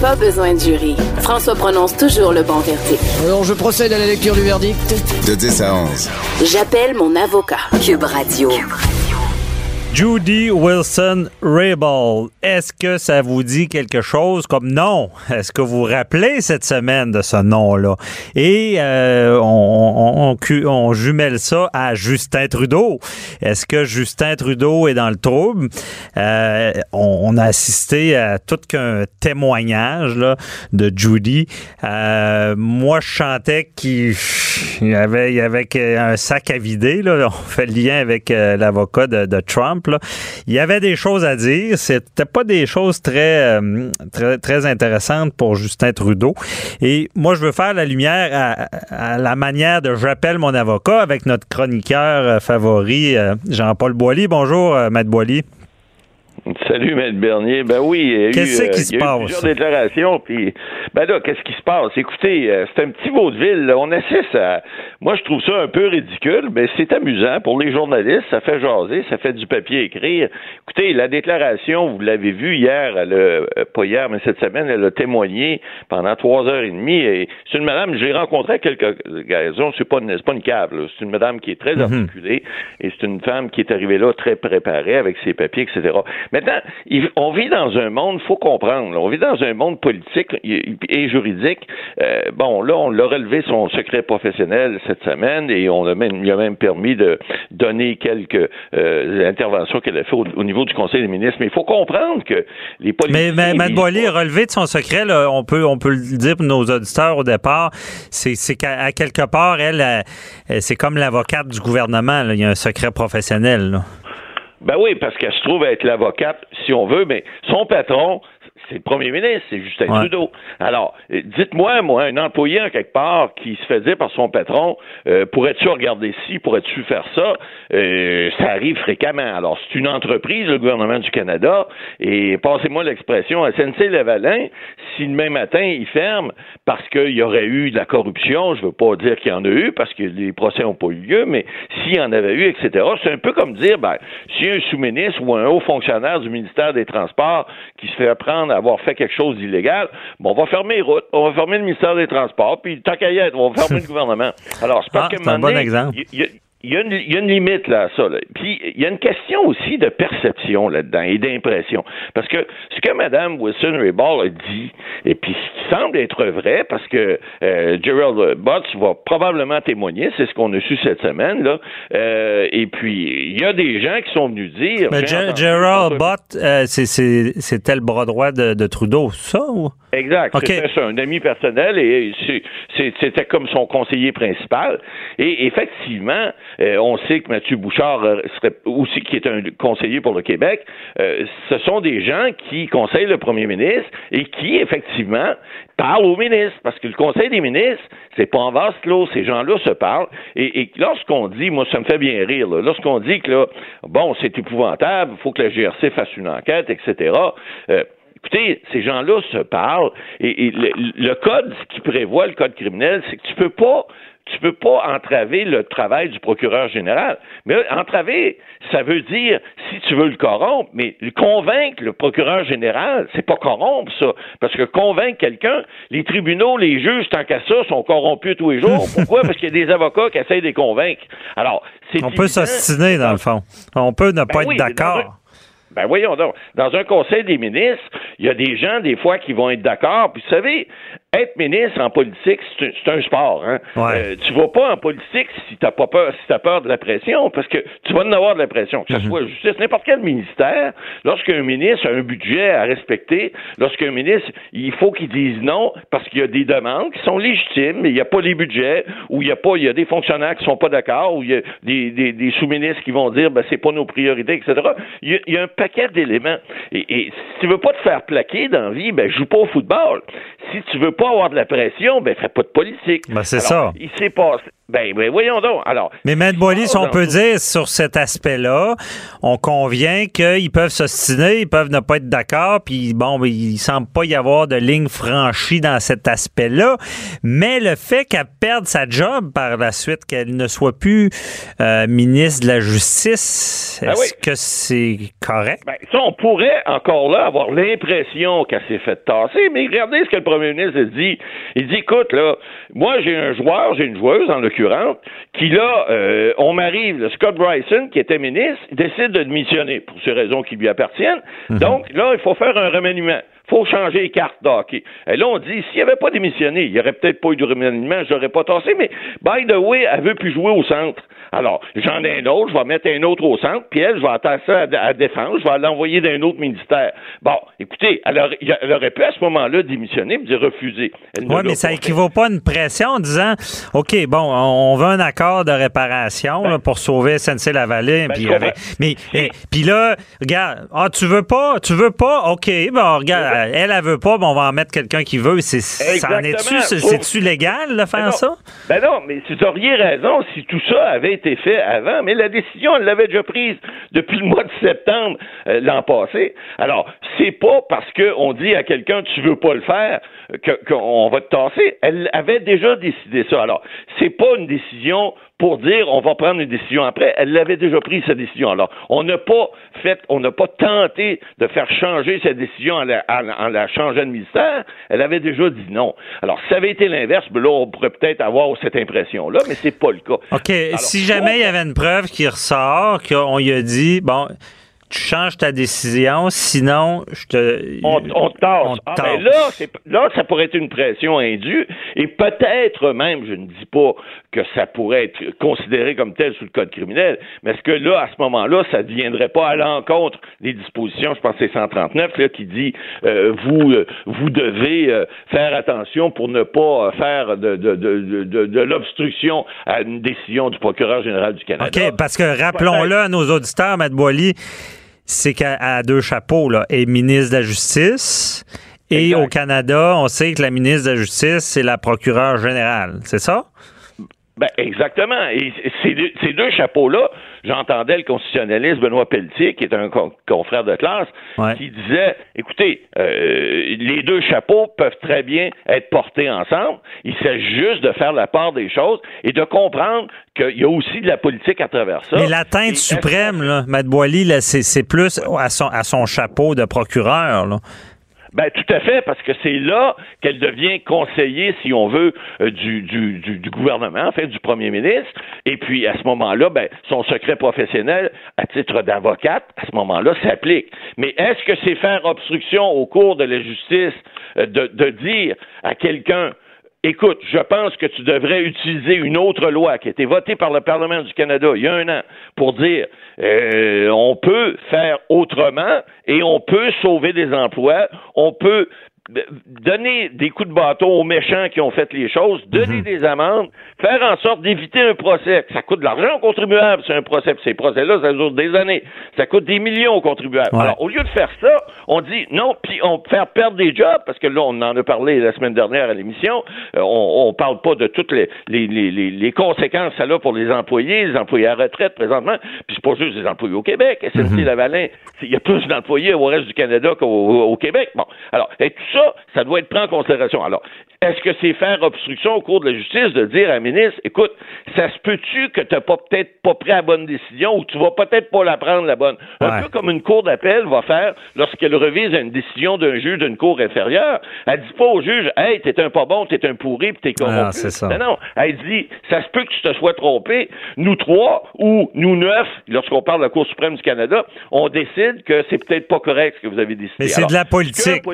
Pas besoin de jury. François prononce toujours le bon verdict. Alors, je procède à la lecture du verdict. De 10 à 11. J'appelle mon avocat. Cube Radio. Judy Wilson Raybould. Est-ce que ça vous dit quelque chose? Comme nom? Est-ce que vous vous rappelez cette semaine de ce nom-là? Et euh, on, jumelle ça à Justin Trudeau. Est-ce que Justin Trudeau est dans le trouble? Euh, on, a assisté à tout qu'un témoignage là, de Judy. Euh, moi, je chantais qu'il il y avait, il avait un sac à vider. Là. On fait le lien avec euh, l'avocat de Trump. Il y avait des choses à dire. C'était pas des choses très, euh, très, très intéressantes pour Justin Trudeau. Et moi, je veux faire la lumière à, la manière de J'appelle mon avocat avec notre chroniqueur euh, favori, euh, Jean-Paul Boily. Bonjour, Maître Boily. Salut, Maître Bernier. Ben oui, il y a eu, Qu'est-ce qui euh, se il y a eu passe? plusieurs déclarations. Puis, ben là, qu'est-ce qui se passe? Écoutez, euh, c'est un petit vaudeville. là. On assiste à. Moi, je trouve ça un peu ridicule, mais c'est amusant pour les journalistes. Ça fait jaser, ça fait du papier écrire. Écoutez, la déclaration, vous l'avez vu hier, elle a, euh, pas hier, mais cette semaine, elle a témoigné pendant trois heures et demie. Et c'est une madame, j'ai rencontré à quelques occasions. C'est pas une, c'est pas une cave. là. C'est une madame qui est très articulée et c'est une femme qui est arrivée là très préparée avec ses papiers, etc. Maintenant, on vit dans un monde, faut comprendre, là, on vit dans un monde politique et juridique. Euh, bon, là, on l'a relevé son secret professionnel cette semaine et on a même, il a même permis de donner quelques euh, interventions qu'elle a fait au, au niveau du Conseil des ministres. Mais il faut comprendre que les politiciens... Mais, mais Boily, relevé de son secret, là, on, peut, on peut le dire pour nos auditeurs au départ, c'est qu'à quelque part, elle, euh, c'est comme l'avocate du gouvernement. là. Il y a un secret professionnel. là. Ben oui, parce qu'elle se trouve être l'avocate, si on veut, mais son patron, c'est le premier ministre, c'est Justin Trudeau. Alors, euh, dites-moi, moi, un employé en quelque part qui se fait dire par son patron, euh, pourrais-tu regarder ci, pourrais-tu faire ça, euh, ça arrive fréquemment. Alors, c'est une entreprise, le gouvernement du Canada, et passez-moi l'expression, SNC-Lavalin, si demain matin, il ferme parce qu'il y aurait eu de la corruption, je veux pas dire qu'il y en a eu, parce que les procès n'ont pas eu lieu, mais s'il y en avait eu, etc., c'est un peu comme dire, ben, si un sous-ministre ou un haut fonctionnaire du ministère des Transports qui se fait apprendre à avoir fait quelque chose d'illégal, bon, on va fermer les routes, on va fermer le ministère des Transports, puis tant qu'à y être, on va fermer le gouvernement. Alors, c'est parce Ah, que c'est un bon exemple. Il y, a une, il y a une limite là, à ça. Là. Puis il y a une question aussi de perception là-dedans et d'impression. Parce que ce que Mme Wilson-Raybould a dit, et puis ce qui semble être vrai, parce que euh, Gerald Butts va probablement témoigner, c'est ce qu'on a su cette semaine, là. Euh, et puis, il y a des gens qui sont venus dire... Mais Gerald Bott, euh, c'était le bras droit de, de Trudeau, ça? Ou? Exact. OK. C'était ça, un ami personnel et c'était comme son conseiller principal. Et effectivement, euh, on sait que Mathieu Bouchard euh, serait aussi qui est un conseiller pour le Québec. euh, ce sont des gens qui conseillent le premier ministre et qui effectivement parlent au ministre parce que le Conseil des ministres, c'est pas en vase clos. Ces gens-là se parlent et, et lorsqu'on dit, moi ça me fait bien rire, là, lorsqu'on dit que là, bon, c'est épouvantable, il faut que la GRC fasse une enquête, etc. euh, Écoutez, ces gens-là se parlent et, et le, le code ce qui prévoit le code criminel, c'est que tu peux pas tu peux pas entraver le travail du procureur général. Mais entraver, ça veut dire si tu veux le corrompre, mais le convaincre le procureur général, c'est pas corrompre ça, parce que convaincre quelqu'un, les tribunaux, les juges, tant qu'à ça, sont corrompus tous les jours. Pourquoi? Parce qu'il y a des avocats qui essayent de les convaincre. Alors, c'est On peut s'ostiner, dans le fond. On peut ne pas Ben être oui, mais dans d'accord. Ben voyons donc. Dans un conseil des ministres, il y a des gens, des fois, qui vont être d'accord. Puis vous savez, être ministre en politique, c'est un, sport. Hein? Ouais. Euh, tu vas pas en politique si t'as pas peur, si t'as peur de la pression, parce que tu vas en avoir de la pression. Que ce soit justice, n'importe quel ministère, lorsqu'un ministre a un budget à respecter, lorsqu'un ministre, il faut qu'il dise non parce qu'il y a des demandes qui sont légitimes, mais il n'y a pas les budgets, ou il y a pas, il y a des fonctionnaires qui sont pas d'accord, ou il y a des, des, des sous-ministres qui vont dire, ben c'est pas nos priorités, etc. Il y a, il y a un paquet d'éléments. Et, et si tu veux pas te faire plaquer dans la vie, ben joue pas au football. Si tu veux pas avoir de la pression, ben fais pas de politique. Ben, c'est ça. Il s'est passé. Ben, ben voyons donc. Alors. Mais Maître Boily, si on peut dire sur cet aspect-là, on convient qu'ils peuvent s'ostiner, ils peuvent ne pas être d'accord, puis bon, ben, il semble pas y avoir de ligne franchie dans cet aspect-là. Mais le fait qu'elle perde sa job par la suite, qu'elle ne soit plus euh, ministre de la Justice, Ben est-ce oui. que c'est correct? Ben, ça, on pourrait encore là avoir l'impression qu'elle s'est fait tasser, mais regardez ce que le premier ministre a dit. Il dit, écoute, là, moi, j'ai un joueur, j'ai une joueuse, en l'occurrence, qui là, euh, on m'arrive, le Scott Bryson, qui était ministre, décide de démissionner pour ces raisons qui lui appartiennent. Donc, là, il faut faire un remaniement. Il faut changer les cartes d'hockey. Et là, on dit, s'il avait pas démissionné, il n'y aurait peut-être pas eu de remaniement, je l'aurais pas tassé, mais by the way, elle veut plus jouer au centre. Alors, j'en ai un autre, je vais mettre un autre au centre, puis elle, je vais attacher ça à, à défense, je vais l'envoyer d'un autre ministère. Bon, écoutez, elle aurait, elle aurait pu à ce moment-là démissionner, puis dire refuser. Oui, l'a mais ça équivaut pas à une pression en disant OK, bon, on veut un accord de réparation là, pour sauver SNC Lavalin. Ben, puis mais eh, puis là, regarde, ah, tu veux pas, tu veux pas, OK, bon, regarde, elle, elle veut pas, bon, on va en mettre quelqu'un qui veut. C'est, ça en est-tu, c'est-tu légal de faire ça? Ben non, mais vous auriez raison si tout ça avait été fait avant, mais la décision, elle l'avait déjà prise depuis le mois de septembre euh, l'an passé. Alors, c'est pas parce qu'on dit à quelqu'un tu veux pas le faire que- qu'on va te tasser. Elle avait déjà décidé ça. Alors, c'est pas une décision pour dire on va prendre une décision après. Elle l'avait déjà prise sa décision. Alors, on n'a pas fait, on n'a pas tenté de faire changer sa décision en la, en- en la changeant de ministère. Elle avait déjà dit non. Alors, si ça avait été l'inverse, ben là, on pourrait peut-être avoir cette impression-là, mais c'est pas le cas. OK, Alors, si jamais il y avait une preuve qui ressort, qu'on lui a dit, bon, tu changes ta décision, sinon, je te. on, on te tasse. on te Ah, tasse. ben là, là, ça pourrait être une pression indue et peut-être même, je ne dis pas que ça pourrait être considéré comme tel sous le code criminel, mais est-ce que là, à ce moment-là, ça ne viendrait pas à l'encontre des dispositions, je pense que c'est 139, là, qui dit euh, vous, euh, vous devez euh, faire attention pour ne pas faire de, de, de, de, de l'obstruction à une décision du procureur général du Canada? OK, parce que rappelons-le à nos auditeurs, Matt Boily, c'est qu'elle a deux chapeaux, là, et ministre de la Justice. Et au Canada, on sait que la ministre de la Justice, c'est la procureure générale. C'est ça? Ben, exactement. Et ces deux, ces deux chapeaux-là, j'entendais le constitutionnaliste Benoît Pelletier, qui est un confrère de classe, qui disait, écoutez, euh, les deux chapeaux peuvent très bien être portés ensemble. Il s'agit juste de faire la part des choses et de comprendre qu'il y a aussi de la politique à travers ça. Mais l'atteinte suprême, là, Matt Boily, c'est plus à son, à son chapeau de procureur. Là. Ben tout à fait, parce que c'est là qu'elle devient conseiller, si on veut, euh, du, du, du, gouvernement, en fait, du premier ministre. Et puis à ce moment-là, ben, son secret professionnel, à titre d'avocate, à ce moment-là, s'applique. Mais est-ce que c'est faire obstruction au cours de la justice euh, de, de dire à quelqu'un Écoute, je pense que tu devrais utiliser une autre loi qui a été votée par le Parlement du Canada il y a un an pour dire euh, on peut faire autrement et on peut sauver des emplois, on peut donner des coups de bâton aux méchants qui ont fait les choses, donner mhm. des amendes, faire en sorte d'éviter un procès. Ça coûte de l'argent aux contribuables, c'est un procès. Ces procès-là, ça dure des années. Ça coûte des millions aux contribuables. Alors, au lieu de faire ça, on dit non, puis on faire perdre des jobs, parce que là, on en a parlé la semaine dernière à l'émission, euh, on, on parle pas de toutes les, les, les, les conséquences ça a pour les employés, les employés à retraite présentement, puis c'est pas juste les employés au Québec. SNC-Lavalin, mhm. il y a plus d'employés au reste du Canada qu'au au Québec. Bon, alors, et tout ça, ça doit être pris en considération. Alors, est-ce que c'est faire obstruction au cours de la justice de dire à un ministre, écoute, ça se peut-tu que tu n'as pas peut-être pas pris la bonne décision ou tu vas peut-être pas la prendre la bonne? Un peu comme une cour d'appel va faire lorsqu'elle revise une décision d'un juge d'une cour inférieure. Elle dit pas au juge, hey, t'es un pas bon, t'es un pourri, puis t'es corrompu. Ah, c'est ça. Non, non. Elle dit, ça se peut que tu te sois trompé. Nous trois ou nous neuf, lorsqu'on parle de la Cour suprême du Canada, on décide que c'est peut-être pas correct ce que vous avez décidé. Mais c'est de la politique.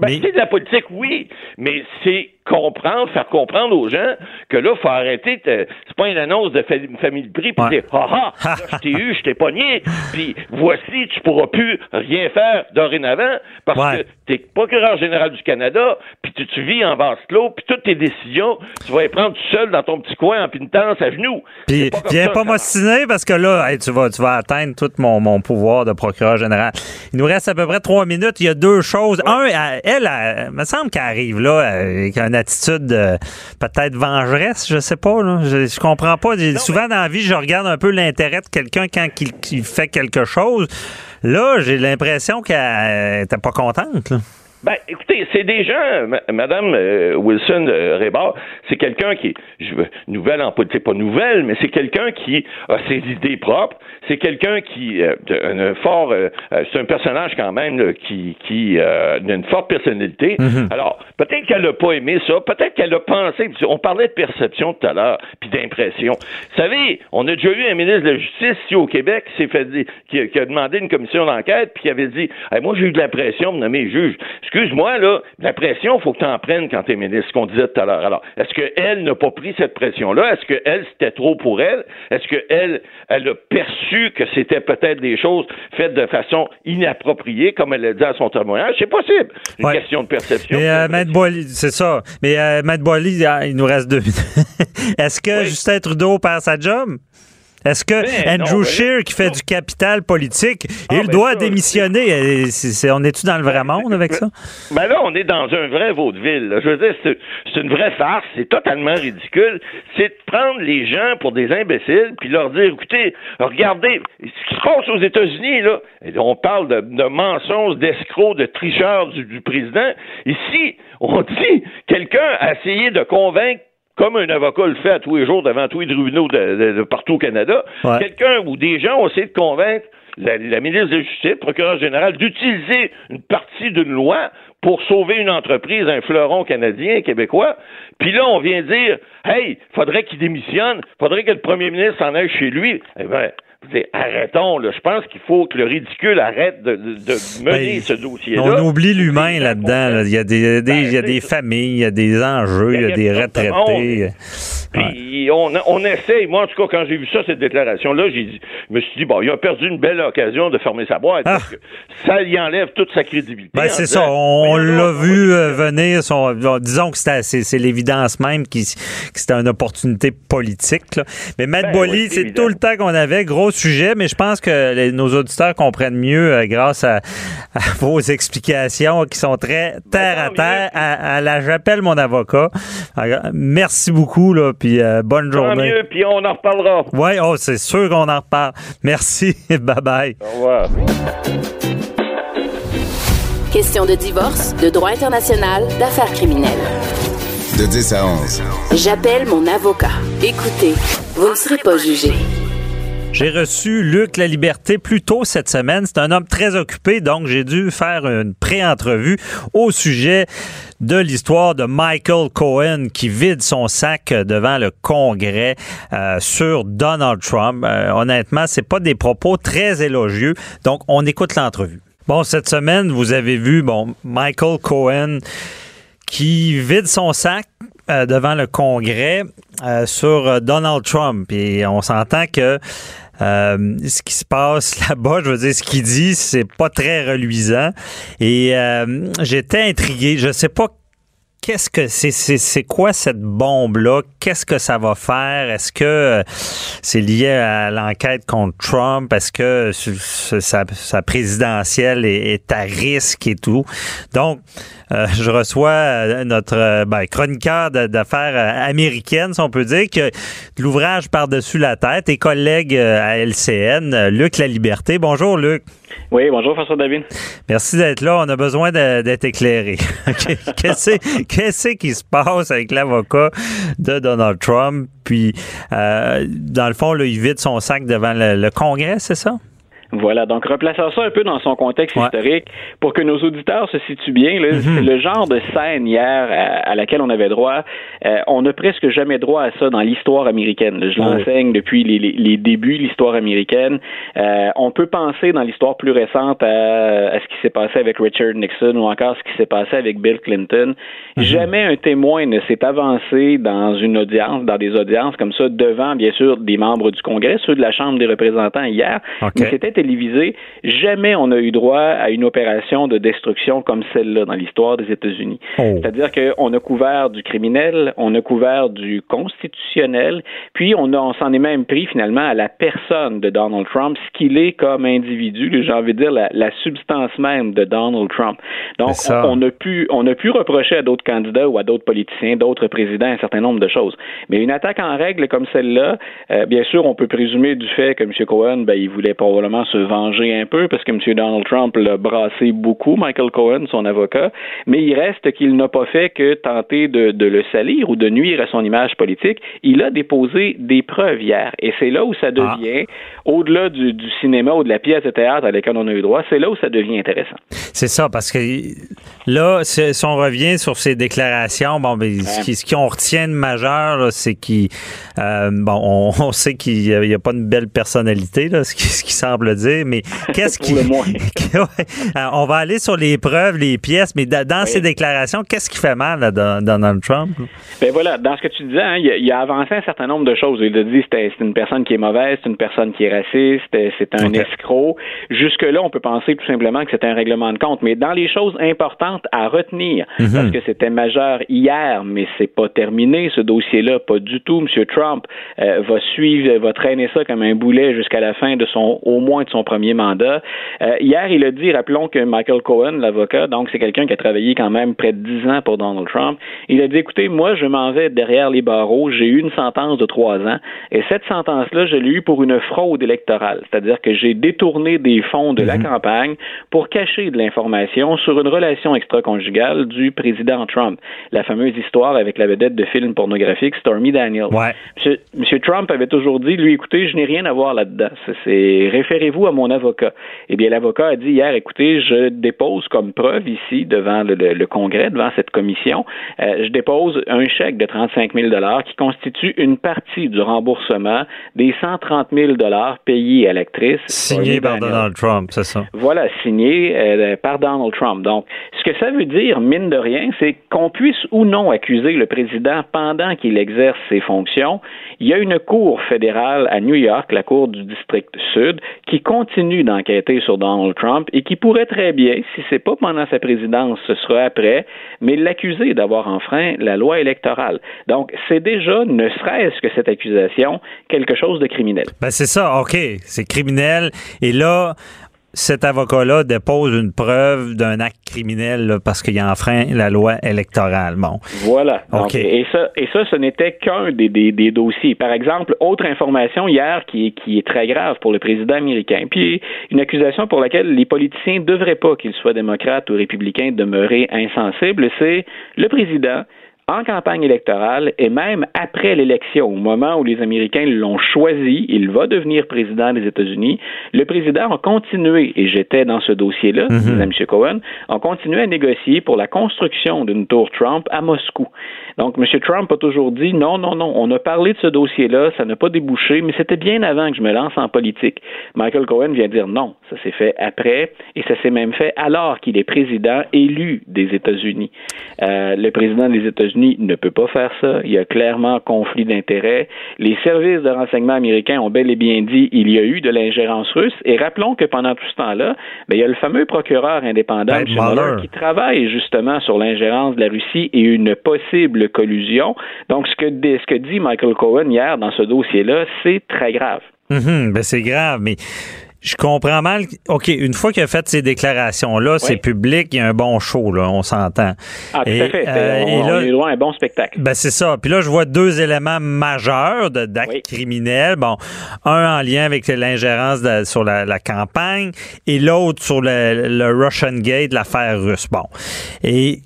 Ben, C'est de la politique, oui, mais c'est comprendre, faire comprendre aux gens que là, il faut arrêter. C'est pas une annonce de famille de prix, puis dire ah ah, je t'ai eu, je t'ai pogné, puis voici, tu pourras plus rien faire dorénavant parce que t'es procureur général du Canada, puis tu, vis en basse clos, puis toutes tes décisions, tu vas les prendre tout seul dans ton petit coin en pinetance à genoux. Puis viens pas m'ostiner parce que là, tu vas tu vas atteindre tout mon, mon pouvoir de procureur général. Il nous reste à peu près trois minutes. Il y a deux choses. Un, elle, elle, me semble qu'elle arrive là avec un attitude peut-être vengeresse, je sais pas. Je, je comprends pas. Souvent dans la vie, je regarde un peu l'intérêt de quelqu'un quand il, fait quelque chose. Là, j'ai l'impression qu'elle n'était pas contente. Ben, écoutez, c'est des gens, Madame euh, Wilson euh, c'est quelqu'un qui, je veux, nouvelle en politique, pas nouvelle, mais c'est quelqu'un qui a ses idées propres. C'est quelqu'un qui, euh, un fort, euh, c'est un personnage quand même qui, qui a une forte personnalité. Mm-hmm. Alors, peut-être qu'elle n'a pas aimé ça, peut-être qu'elle a pensé. On parlait de perception tout à l'heure, puis d'impression. Vous savez, on a déjà eu un ministre de la Justice ici au Québec qui s'est fait, qui, qui, a demandé une commission d'enquête, puis qui avait dit, moi j'ai eu de l'impression de nommer juge excuse-moi, là, la pression, il faut que tu en prennes quand tu es ministre, ce qu'on disait tout à l'heure. Alors, est-ce qu'elle n'a pas pris cette pression-là? Est-ce qu'elle, c'était trop pour elle? Est-ce qu'elle, elle a perçu que c'était peut-être des choses faites de façon inappropriée, comme elle l'a dit à son témoignage? C'est possible. Une question de perception. Mais, euh, Maître c'est ça. Mais, euh, Maître il nous reste deux minutes. Est-ce que Justin Trudeau perd sa job? Est-ce que ben, Andrew ben, Scheer, qui fait du capital politique, ah, il ben, doit démissionner? on est-tu dans le vrai monde avec ça? Ben là, on est dans un vrai vaudeville. Je veux dire, c'est une vraie farce. C'est totalement ridicule. C'est de prendre les gens pour des imbéciles puis leur dire, écoutez, regardez, ce qui se passe aux États-Unis, là, on parle de, mensonges, d'escrocs, de tricheurs du, du président. Ici, on dit, quelqu'un a essayé de convaincre comme un avocat le fait à tous les jours devant tous les tribunaux de, partout au Canada, quelqu'un ou des gens ont essayé de convaincre la, ministre de la Justice, le procureur général, d'utiliser une partie d'une loi pour sauver une entreprise, un fleuron canadien, québécois. Puis là, on vient dire, hey, faudrait qu'il démissionne, faudrait que le premier ministre s'en aille chez lui. Eh bien, arrêtons, là. Je pense qu'il faut que le ridicule arrête de, mener ben, ce dossier-là. On oublie l'humain là-dedans. Il y a des, il y a des ben, familles, il y a des enjeux, il y a, des retraités. Puis on, on essaye. Moi, en tout cas, quand j'ai vu ça, cette déclaration-là, dit, je me suis dit, bon, il a perdu une belle occasion de fermer sa boîte. Parce ah. que ça y enlève toute sa crédibilité. Ben, c'est ça. On, l'a vu euh, venir. Son, disons que c'est l'évidence même que c'était une opportunité politique. Là. Mais Matt ben, c'est tout le temps qu'on avait. Grosse sujet, mais je pense que nos auditeurs comprennent mieux euh, grâce à, vos explications qui sont très terre à terre. À, la j'appelle mon avocat. merci beaucoup, là, puis euh, bonne journée. mieux, puis on en reparlera. Oui, oh, c'est sûr qu'on en reparle. Merci. bye bye. Au revoir. Question de divorce, de droit international, d'affaires criminelles. De 10 à 11. J'appelle mon avocat. Écoutez, vous ne serez pas jugé. J'ai reçu Luc La Liberté plus tôt cette semaine. C'est un homme très occupé, donc j'ai dû faire une pré-entrevue au sujet de l'histoire de Michael Cohen qui vide son sac devant le Congrès euh, sur Donald Trump. Euh, honnêtement, c'est pas des propos très élogieux. Donc, on écoute l'entrevue. Bon, cette semaine, vous avez vu, bon, Michael Cohen qui vide son sac euh, devant le Congrès sur Donald Trump. Et on s'entend que euh, ce qui se passe là-bas, je veux dire, ce qu'il dit, c'est pas très reluisant. Et euh, j'étais intrigué. Je sais pas qu'est-ce que c'est, c'est, quoi cette bombe-là? Qu'est-ce que ça va faire? Est-ce que euh, c'est lié à l'enquête contre Trump? Est-ce que sa, présidentielle est, à risque et tout? Donc, euh, je reçois euh, notre ben, chroniqueur d'affaires américaines, si on peut dire, que l'ouvrage par-dessus la tête et collègue à LCN, Luc La Liberté. Bonjour, Luc. Oui, bonjour François David. Merci d'être là. On a besoin d'être éclairé. Qu'est-ce qui se passe avec l'avocat de Donald Trump? Puis, euh, dans le fond, là, il vide son sac devant le Congrès, c'est ça? Voilà, donc replaçons ça un peu dans son contexte historique pour que nos auditeurs se situent bien. Mhm. Le genre de scène hier à, laquelle on avait droit, euh, on n'a presque jamais droit à ça dans l'histoire américaine. Je l'enseigne depuis les, les, débuts de l'histoire américaine. Euh, on peut penser dans l'histoire plus récente à, ce qui s'est passé avec Richard Nixon ou encore ce qui s'est passé avec Bill Clinton. Mhm. Jamais un témoin ne s'est avancé dans une audience, dans des audiences comme ça, devant bien sûr des membres du Congrès, ceux de la Chambre des représentants hier, mais c'était télévisé, jamais on a eu droit à une opération de destruction comme celle-là dans l'histoire des États-Unis. Oh. C'est-à-dire qu'on a couvert du criminel, on a couvert du constitutionnel, puis on, on s'en est même pris finalement à la personne de Donald Trump, ce qu'il est comme individu, j'ai envie de dire la, substance même de Donald Trump. Donc, on, a pu, on a pu reprocher à d'autres candidats ou à d'autres politiciens, d'autres présidents un certain nombre de choses. Mais une attaque en règle comme celle-là, euh, bien sûr, on peut présumer du fait que M. Cohen, ben, il voulait probablement se venger un peu parce que M. Donald Trump l'a brassé beaucoup, Michael Cohen, son avocat, mais il reste qu'il n'a pas fait que tenter de, le salir ou de nuire à son image politique. Il a déposé des preuves hier. Et c'est là où ça ah. devient, au-delà du, cinéma ou de la pièce de théâtre à laquelle on a eu droit, c'est là où ça devient intéressant. C'est ça, parce que là, si on revient sur ces déclarations, bon, ce, qu'on retient de majeur, c'est qu'il, euh, bon, on, sait qu'il n'y a, pas une belle personnalité, là, ce qui, ce qui semble dire mais qu'est-ce qui. on va aller sur les preuves, les pièces, mais dans ces déclarations, qu'est-ce qui fait mal à Donald Trump? Ben voilà, dans ce que tu disais, hein, il, a, avancé un certain nombre de choses. Il a dit que c'est une personne qui est mauvaise, c'est une personne qui est raciste, c'est un escroc. Jusque-là, on peut penser tout simplement que c'est un règlement de compte. Mais dans les choses importantes à retenir, mhm. parce que c'était majeur hier, mais c'est pas terminé, ce dossier-là, pas du tout. M. Trump euh, va suivre, va traîner ça comme un boulet jusqu'à la fin de son, au moins de son premier mandat. Euh, hier, il a dit, rappelons que Michael Cohen, l'avocat, donc c'est quelqu'un qui a travaillé quand même près de dix ans pour Donald Trump, il a dit, écoutez, moi, je m'en vais derrière les barreaux, j'ai eu une sentence de trois ans, et cette sentence-là, je l'ai eue pour une fraude électorale, c'est-à-dire que j'ai détourné des fonds de la mhm. campagne pour cacher de l'information sur une relation extra-conjugale du président Trump, la fameuse histoire avec la vedette de film pornographique Stormy Daniels. Monsieur, Trump avait toujours dit, lui, écoutez, je n'ai rien à voir là-dedans. C'est référez-vous à mon avocat. Eh bien, l'avocat a dit hier, écoutez, je dépose comme preuve ici devant le, Congrès, devant cette commission, euh, je dépose un chèque de 35 000 qui constitue une partie du remboursement des 130 000 payés à l'actrice. Signé par Donald Trump, c'est ça. Voilà, signé euh, par Donald Trump. Donc, ce que ça veut dire, mine de rien, c'est qu'on puisse ou non accuser le président pendant qu'il exerce ses fonctions. Il y a une cour fédérale à New York, la cour du district sud, qui continue d'enquêter sur Donald Trump et qui pourrait très bien, si c'est pas pendant sa présidence, ce sera après, mais l'accuser d'avoir enfreint la loi électorale. Donc, c'est déjà, ne serait-ce que cette accusation, quelque chose de criminel. Ben c'est ça, OK, c'est criminel. Et là, cet avocat-là dépose une preuve d'un acte criminel parce qu'il a enfreint la loi électorale. Bon. Voilà. et, ça, et ça, ce n'était qu'un des, des, dossiers. Par exemple, autre information hier qui est, qui est très grave pour le président américain, puis une accusation pour laquelle les politiciens ne devraient pas, qu'ils soient démocrates ou républicains, demeurer insensibles, c'est le président en campagne électorale et même après l'élection, au moment où les Américains l'ont choisi, il va devenir président des États-Unis, le président a continué, et j'étais dans ce dossier-là, mm M. Cohen, a continué à négocier pour la construction d'une tour Trump à Moscou. Donc, M. Trump a toujours dit non, non, non, on a parlé de ce dossier-là, ça n'a pas débouché, mais c'était bien avant que je me lance en politique. Michael Cohen vient dire non, ça s'est fait après, et ça s'est même fait alors qu'il est président élu des États-Unis. Euh, le président des États-Unis ne peut pas faire ça. Il y a clairement conflit d'intérêts. Les services de renseignement américains ont bel et bien dit il y a eu de l'ingérence russe. Et rappelons que pendant tout ce temps-là, ben, il y a le fameux procureur indépendant ben, qui travaille justement sur l'ingérence de la Russie et une possible collusion. Donc, ce que, ce que dit Michael Cohen hier dans ce dossier-là, c'est très grave. Mm ben c'est grave, mais je comprends mal. OK, une fois qu'il a fait ces déclarations-là, c'est public, il y a un bon show, là, on s'entend. Ah, tout à fait. Euh, on, là, est loin un bon spectacle. Ben, c'est ça. Puis là, je vois deux éléments majeurs d'actes criminels. Bon, un en lien avec l'ingérence sur la, campagne et l'autre sur le, le Russian Gate, l'affaire russe. Bon. Et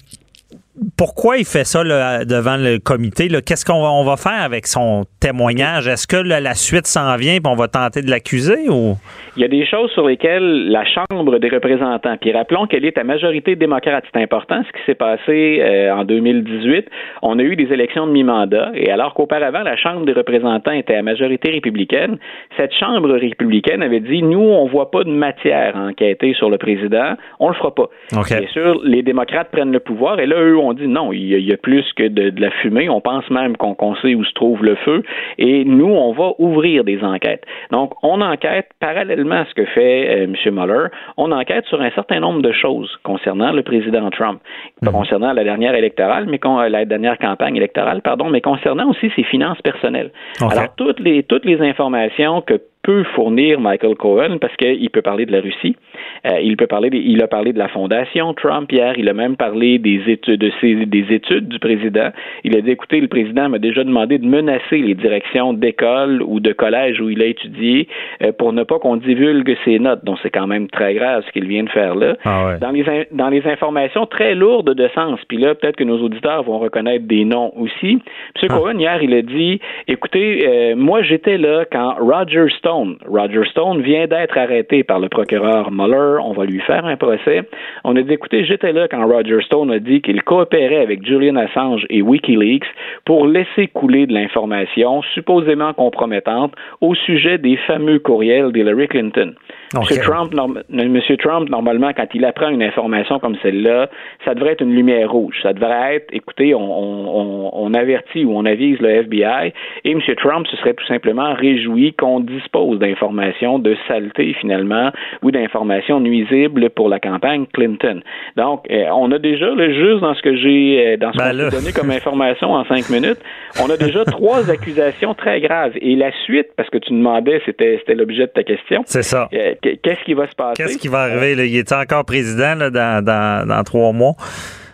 pourquoi il fait ça devant le comité? Qu'est-ce qu'on va, faire avec son témoignage? Est-ce que la suite s'en vient et on va tenter de l'accuser ou? Il y a des choses sur lesquelles la Chambre des représentants, puis rappelons qu'elle est à majorité démocrate, c'est important ce qui s'est passé euh, en 2018. On a eu des élections de mi-mandat et alors qu'auparavant la Chambre des représentants était à majorité républicaine, cette Chambre républicaine avait dit nous on voit pas de matière à enquêter sur le président, on le fera pas. Bien sûr, les démocrates prennent le pouvoir et là eux on dit non, il y a, plus que de, la fumée. On pense même qu'on sait où se trouve le feu. Et nous, on va ouvrir des enquêtes. Donc, on enquête parallèlement à ce que fait euh, M. Mueller. On enquête sur un certain nombre de choses concernant le président Trump, mhm. concernant la dernière électorale, mais la dernière campagne électorale, pardon, mais concernant aussi ses finances personnelles. Alors, toutes les toutes les informations que peut fournir Michael Cohen parce qu'il peut parler de la Russie, euh, il peut parler, il a parlé de la fondation Trump hier, il a même parlé des études, de des études du président. Il a dit, écoutez, le président m'a déjà demandé de menacer les directions d'école ou de collège où il a étudié euh, pour ne pas qu'on divulgue ses notes. Donc c'est quand même très grave ce qu'il vient de faire là. Ah dans les dans les informations très lourdes de sens. Puis là, peut-être que nos auditeurs vont reconnaître des noms aussi. M. Ah. Cohen hier, il a dit, écoutez, euh, moi j'étais là quand Roger Stone, Roger Stone vient d'être arrêté par le procureur Mueller on va lui faire un procès. On a dit, écoutez, j'étais là quand Roger Stone a dit qu'il coopérait avec Julian Assange et Wikileaks pour laisser couler de l'information supposément compromettante au sujet des fameux courriels d'Hillary Clinton. Monsieur Trump, Monsieur Trump, normalement, quand il apprend une information comme celle-là, ça devrait être une lumière rouge. Ça devrait être, écoutez, on, avertit ou on avise le FBI, et M. Trump se serait tout simplement réjoui qu'on dispose d'informations de saleté, finalement, ou d'informations nuisibles pour la campagne Clinton. Donc, euh, on a déjà, là, juste dans ce que j'ai, euh, dans ce ben donné comme information en cinq minutes, on a déjà trois accusations très graves. Et la suite, parce que tu demandais, c'était, c'était l'objet de ta question. C'est ça. Euh, qu'est-ce qui va se passer? Qu'est-ce qui va arriver? Là? Il est encore président dans, dans, trois mois?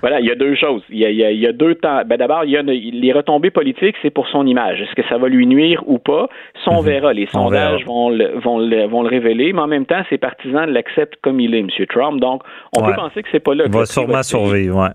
Voilà, il y a deux choses. Il y a, deux temps. Ben D'abord, il y a les retombées politiques, c'est pour son image. Est-ce que ça va lui nuire ou pas? Ça, on mhm. verra. Les sondages Vont, le, vont, le, vont le révéler, mais en même temps, ses partisans l'acceptent comme il est, M. Trump. Donc, on peut penser que c'est pas là. Il va sûrement survivre, ouais.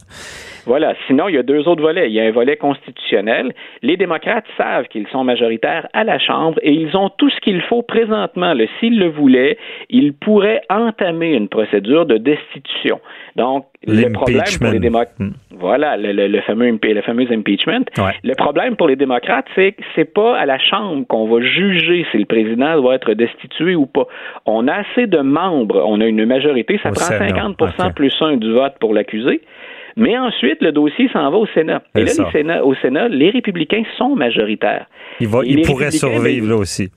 Voilà. Sinon, il y a deux autres volets. Il y a un volet constitutionnel. Les démocrates savent qu'ils sont majoritaires à la Chambre et ils ont tout ce qu'il faut présentement. S'ils le voulaient, ils pourraient entamer une procédure de destitution. Donc, le problème pour les démocrates, hmm. voilà, le, fameux, le fameux impeachment. Le problème pour les démocrates, c'est que c'est pas à la Chambre qu'on va juger si le président doit être destitué ou pas. On a assez de membres, on a une majorité, ça prend 50% plus un du vote pour l'accuser. Mais ensuite, le dossier s'en va au Sénat. Et là, au Sénat, les républicains sont majoritaires. Il, va, il pourrait survivre là aussi.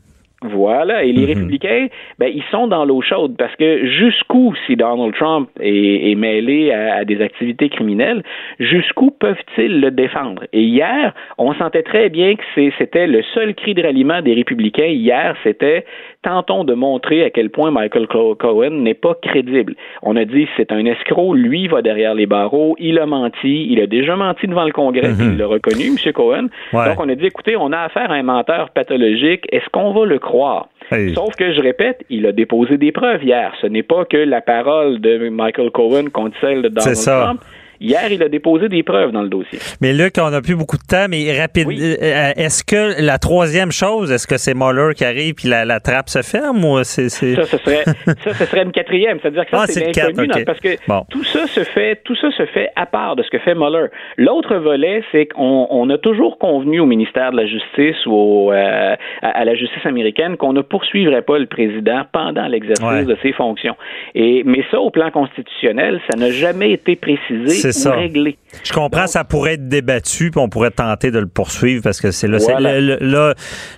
Voilà, et les Mhm. républicains, ben, ils sont dans l'eau chaude parce que jusqu'où, si Donald Trump est, est mêlé à, à, des activités criminelles, jusqu'où peuvent-ils le défendre? Et hier, on sentait très bien que c'était le seul cri de ralliement des républicains. Hier, c'était tentons de montrer à quel point Michael Cohen n'est pas crédible. On a dit c'est un escroc, lui va derrière les barreaux, il a menti, il a déjà menti devant le Congrès, Mhm. il l'a reconnu, M. Cohen. Ouais. Donc on a dit écoutez, on a affaire à un menteur pathologique, est-ce qu'on va le croire? Hey. Sauf que, je répète, il a déposé des preuves hier. Ce n'est pas que la parole de Michael Cohen contre celle de Donald. Trump. Hier, il a déposé des preuves dans le dossier. Mais Luc, on n'a plus beaucoup de temps, mais rapide. Oui. euh, Est-ce que la troisième chose, est-ce que c'est Mueller qui arrive puis la, la trappe se ferme ou c'est. Ça, ce serait, ça, ce serait une quatrième. C'est-à-dire que ça, Ah, c'est l'inconnu, ok. dans- parce que Bon. tout ça se fait, tout ça se fait à part de ce que fait Mueller. L'autre volet, c'est qu'on on a toujours convenu au ministère de la Justice ou au, euh, à, à la justice américaine qu'on ne poursuivrait pas le président pendant l'exercice Ouais. de ses fonctions. Et, mais ça, au plan constitutionnel, ça n'a jamais été précisé C'est ça. réglé. Je comprends, ça pourrait être débattu, puis on pourrait tenter de le poursuivre parce que c'est là, Voilà.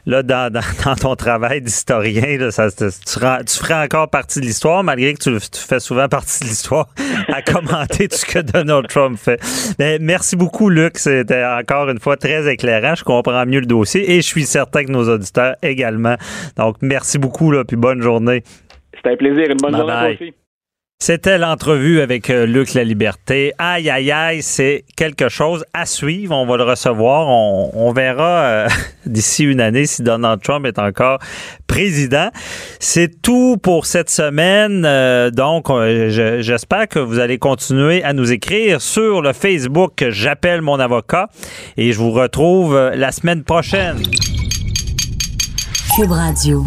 dans, dans, dans ton travail d'historien, ça, tu, feras, tu feras encore partie de l'histoire, malgré que tu, tu fais souvent partie de l'histoire à commenter tout ce que Donald Trump fait. Mais merci beaucoup, Luc. C'était encore une fois très éclairant. Je comprends mieux le dossier et je suis certain que nos auditeurs également. Donc, merci beaucoup, là, puis bonne journée. C'était un plaisir. Une bonne Bye journée bye. aussi. C'était l'entrevue avec euh, Luc La Liberté. Aïe, aïe, aïe, c'est quelque chose à suivre. On va le recevoir. On, verra euh, d'ici une année si Donald Trump est encore président. C'est tout pour cette semaine. Euh, donc, je- j'espère que vous allez continuer à nous écrire sur le Facebook J'appelle mon avocat et je vous retrouve la semaine prochaine. Cube Radio.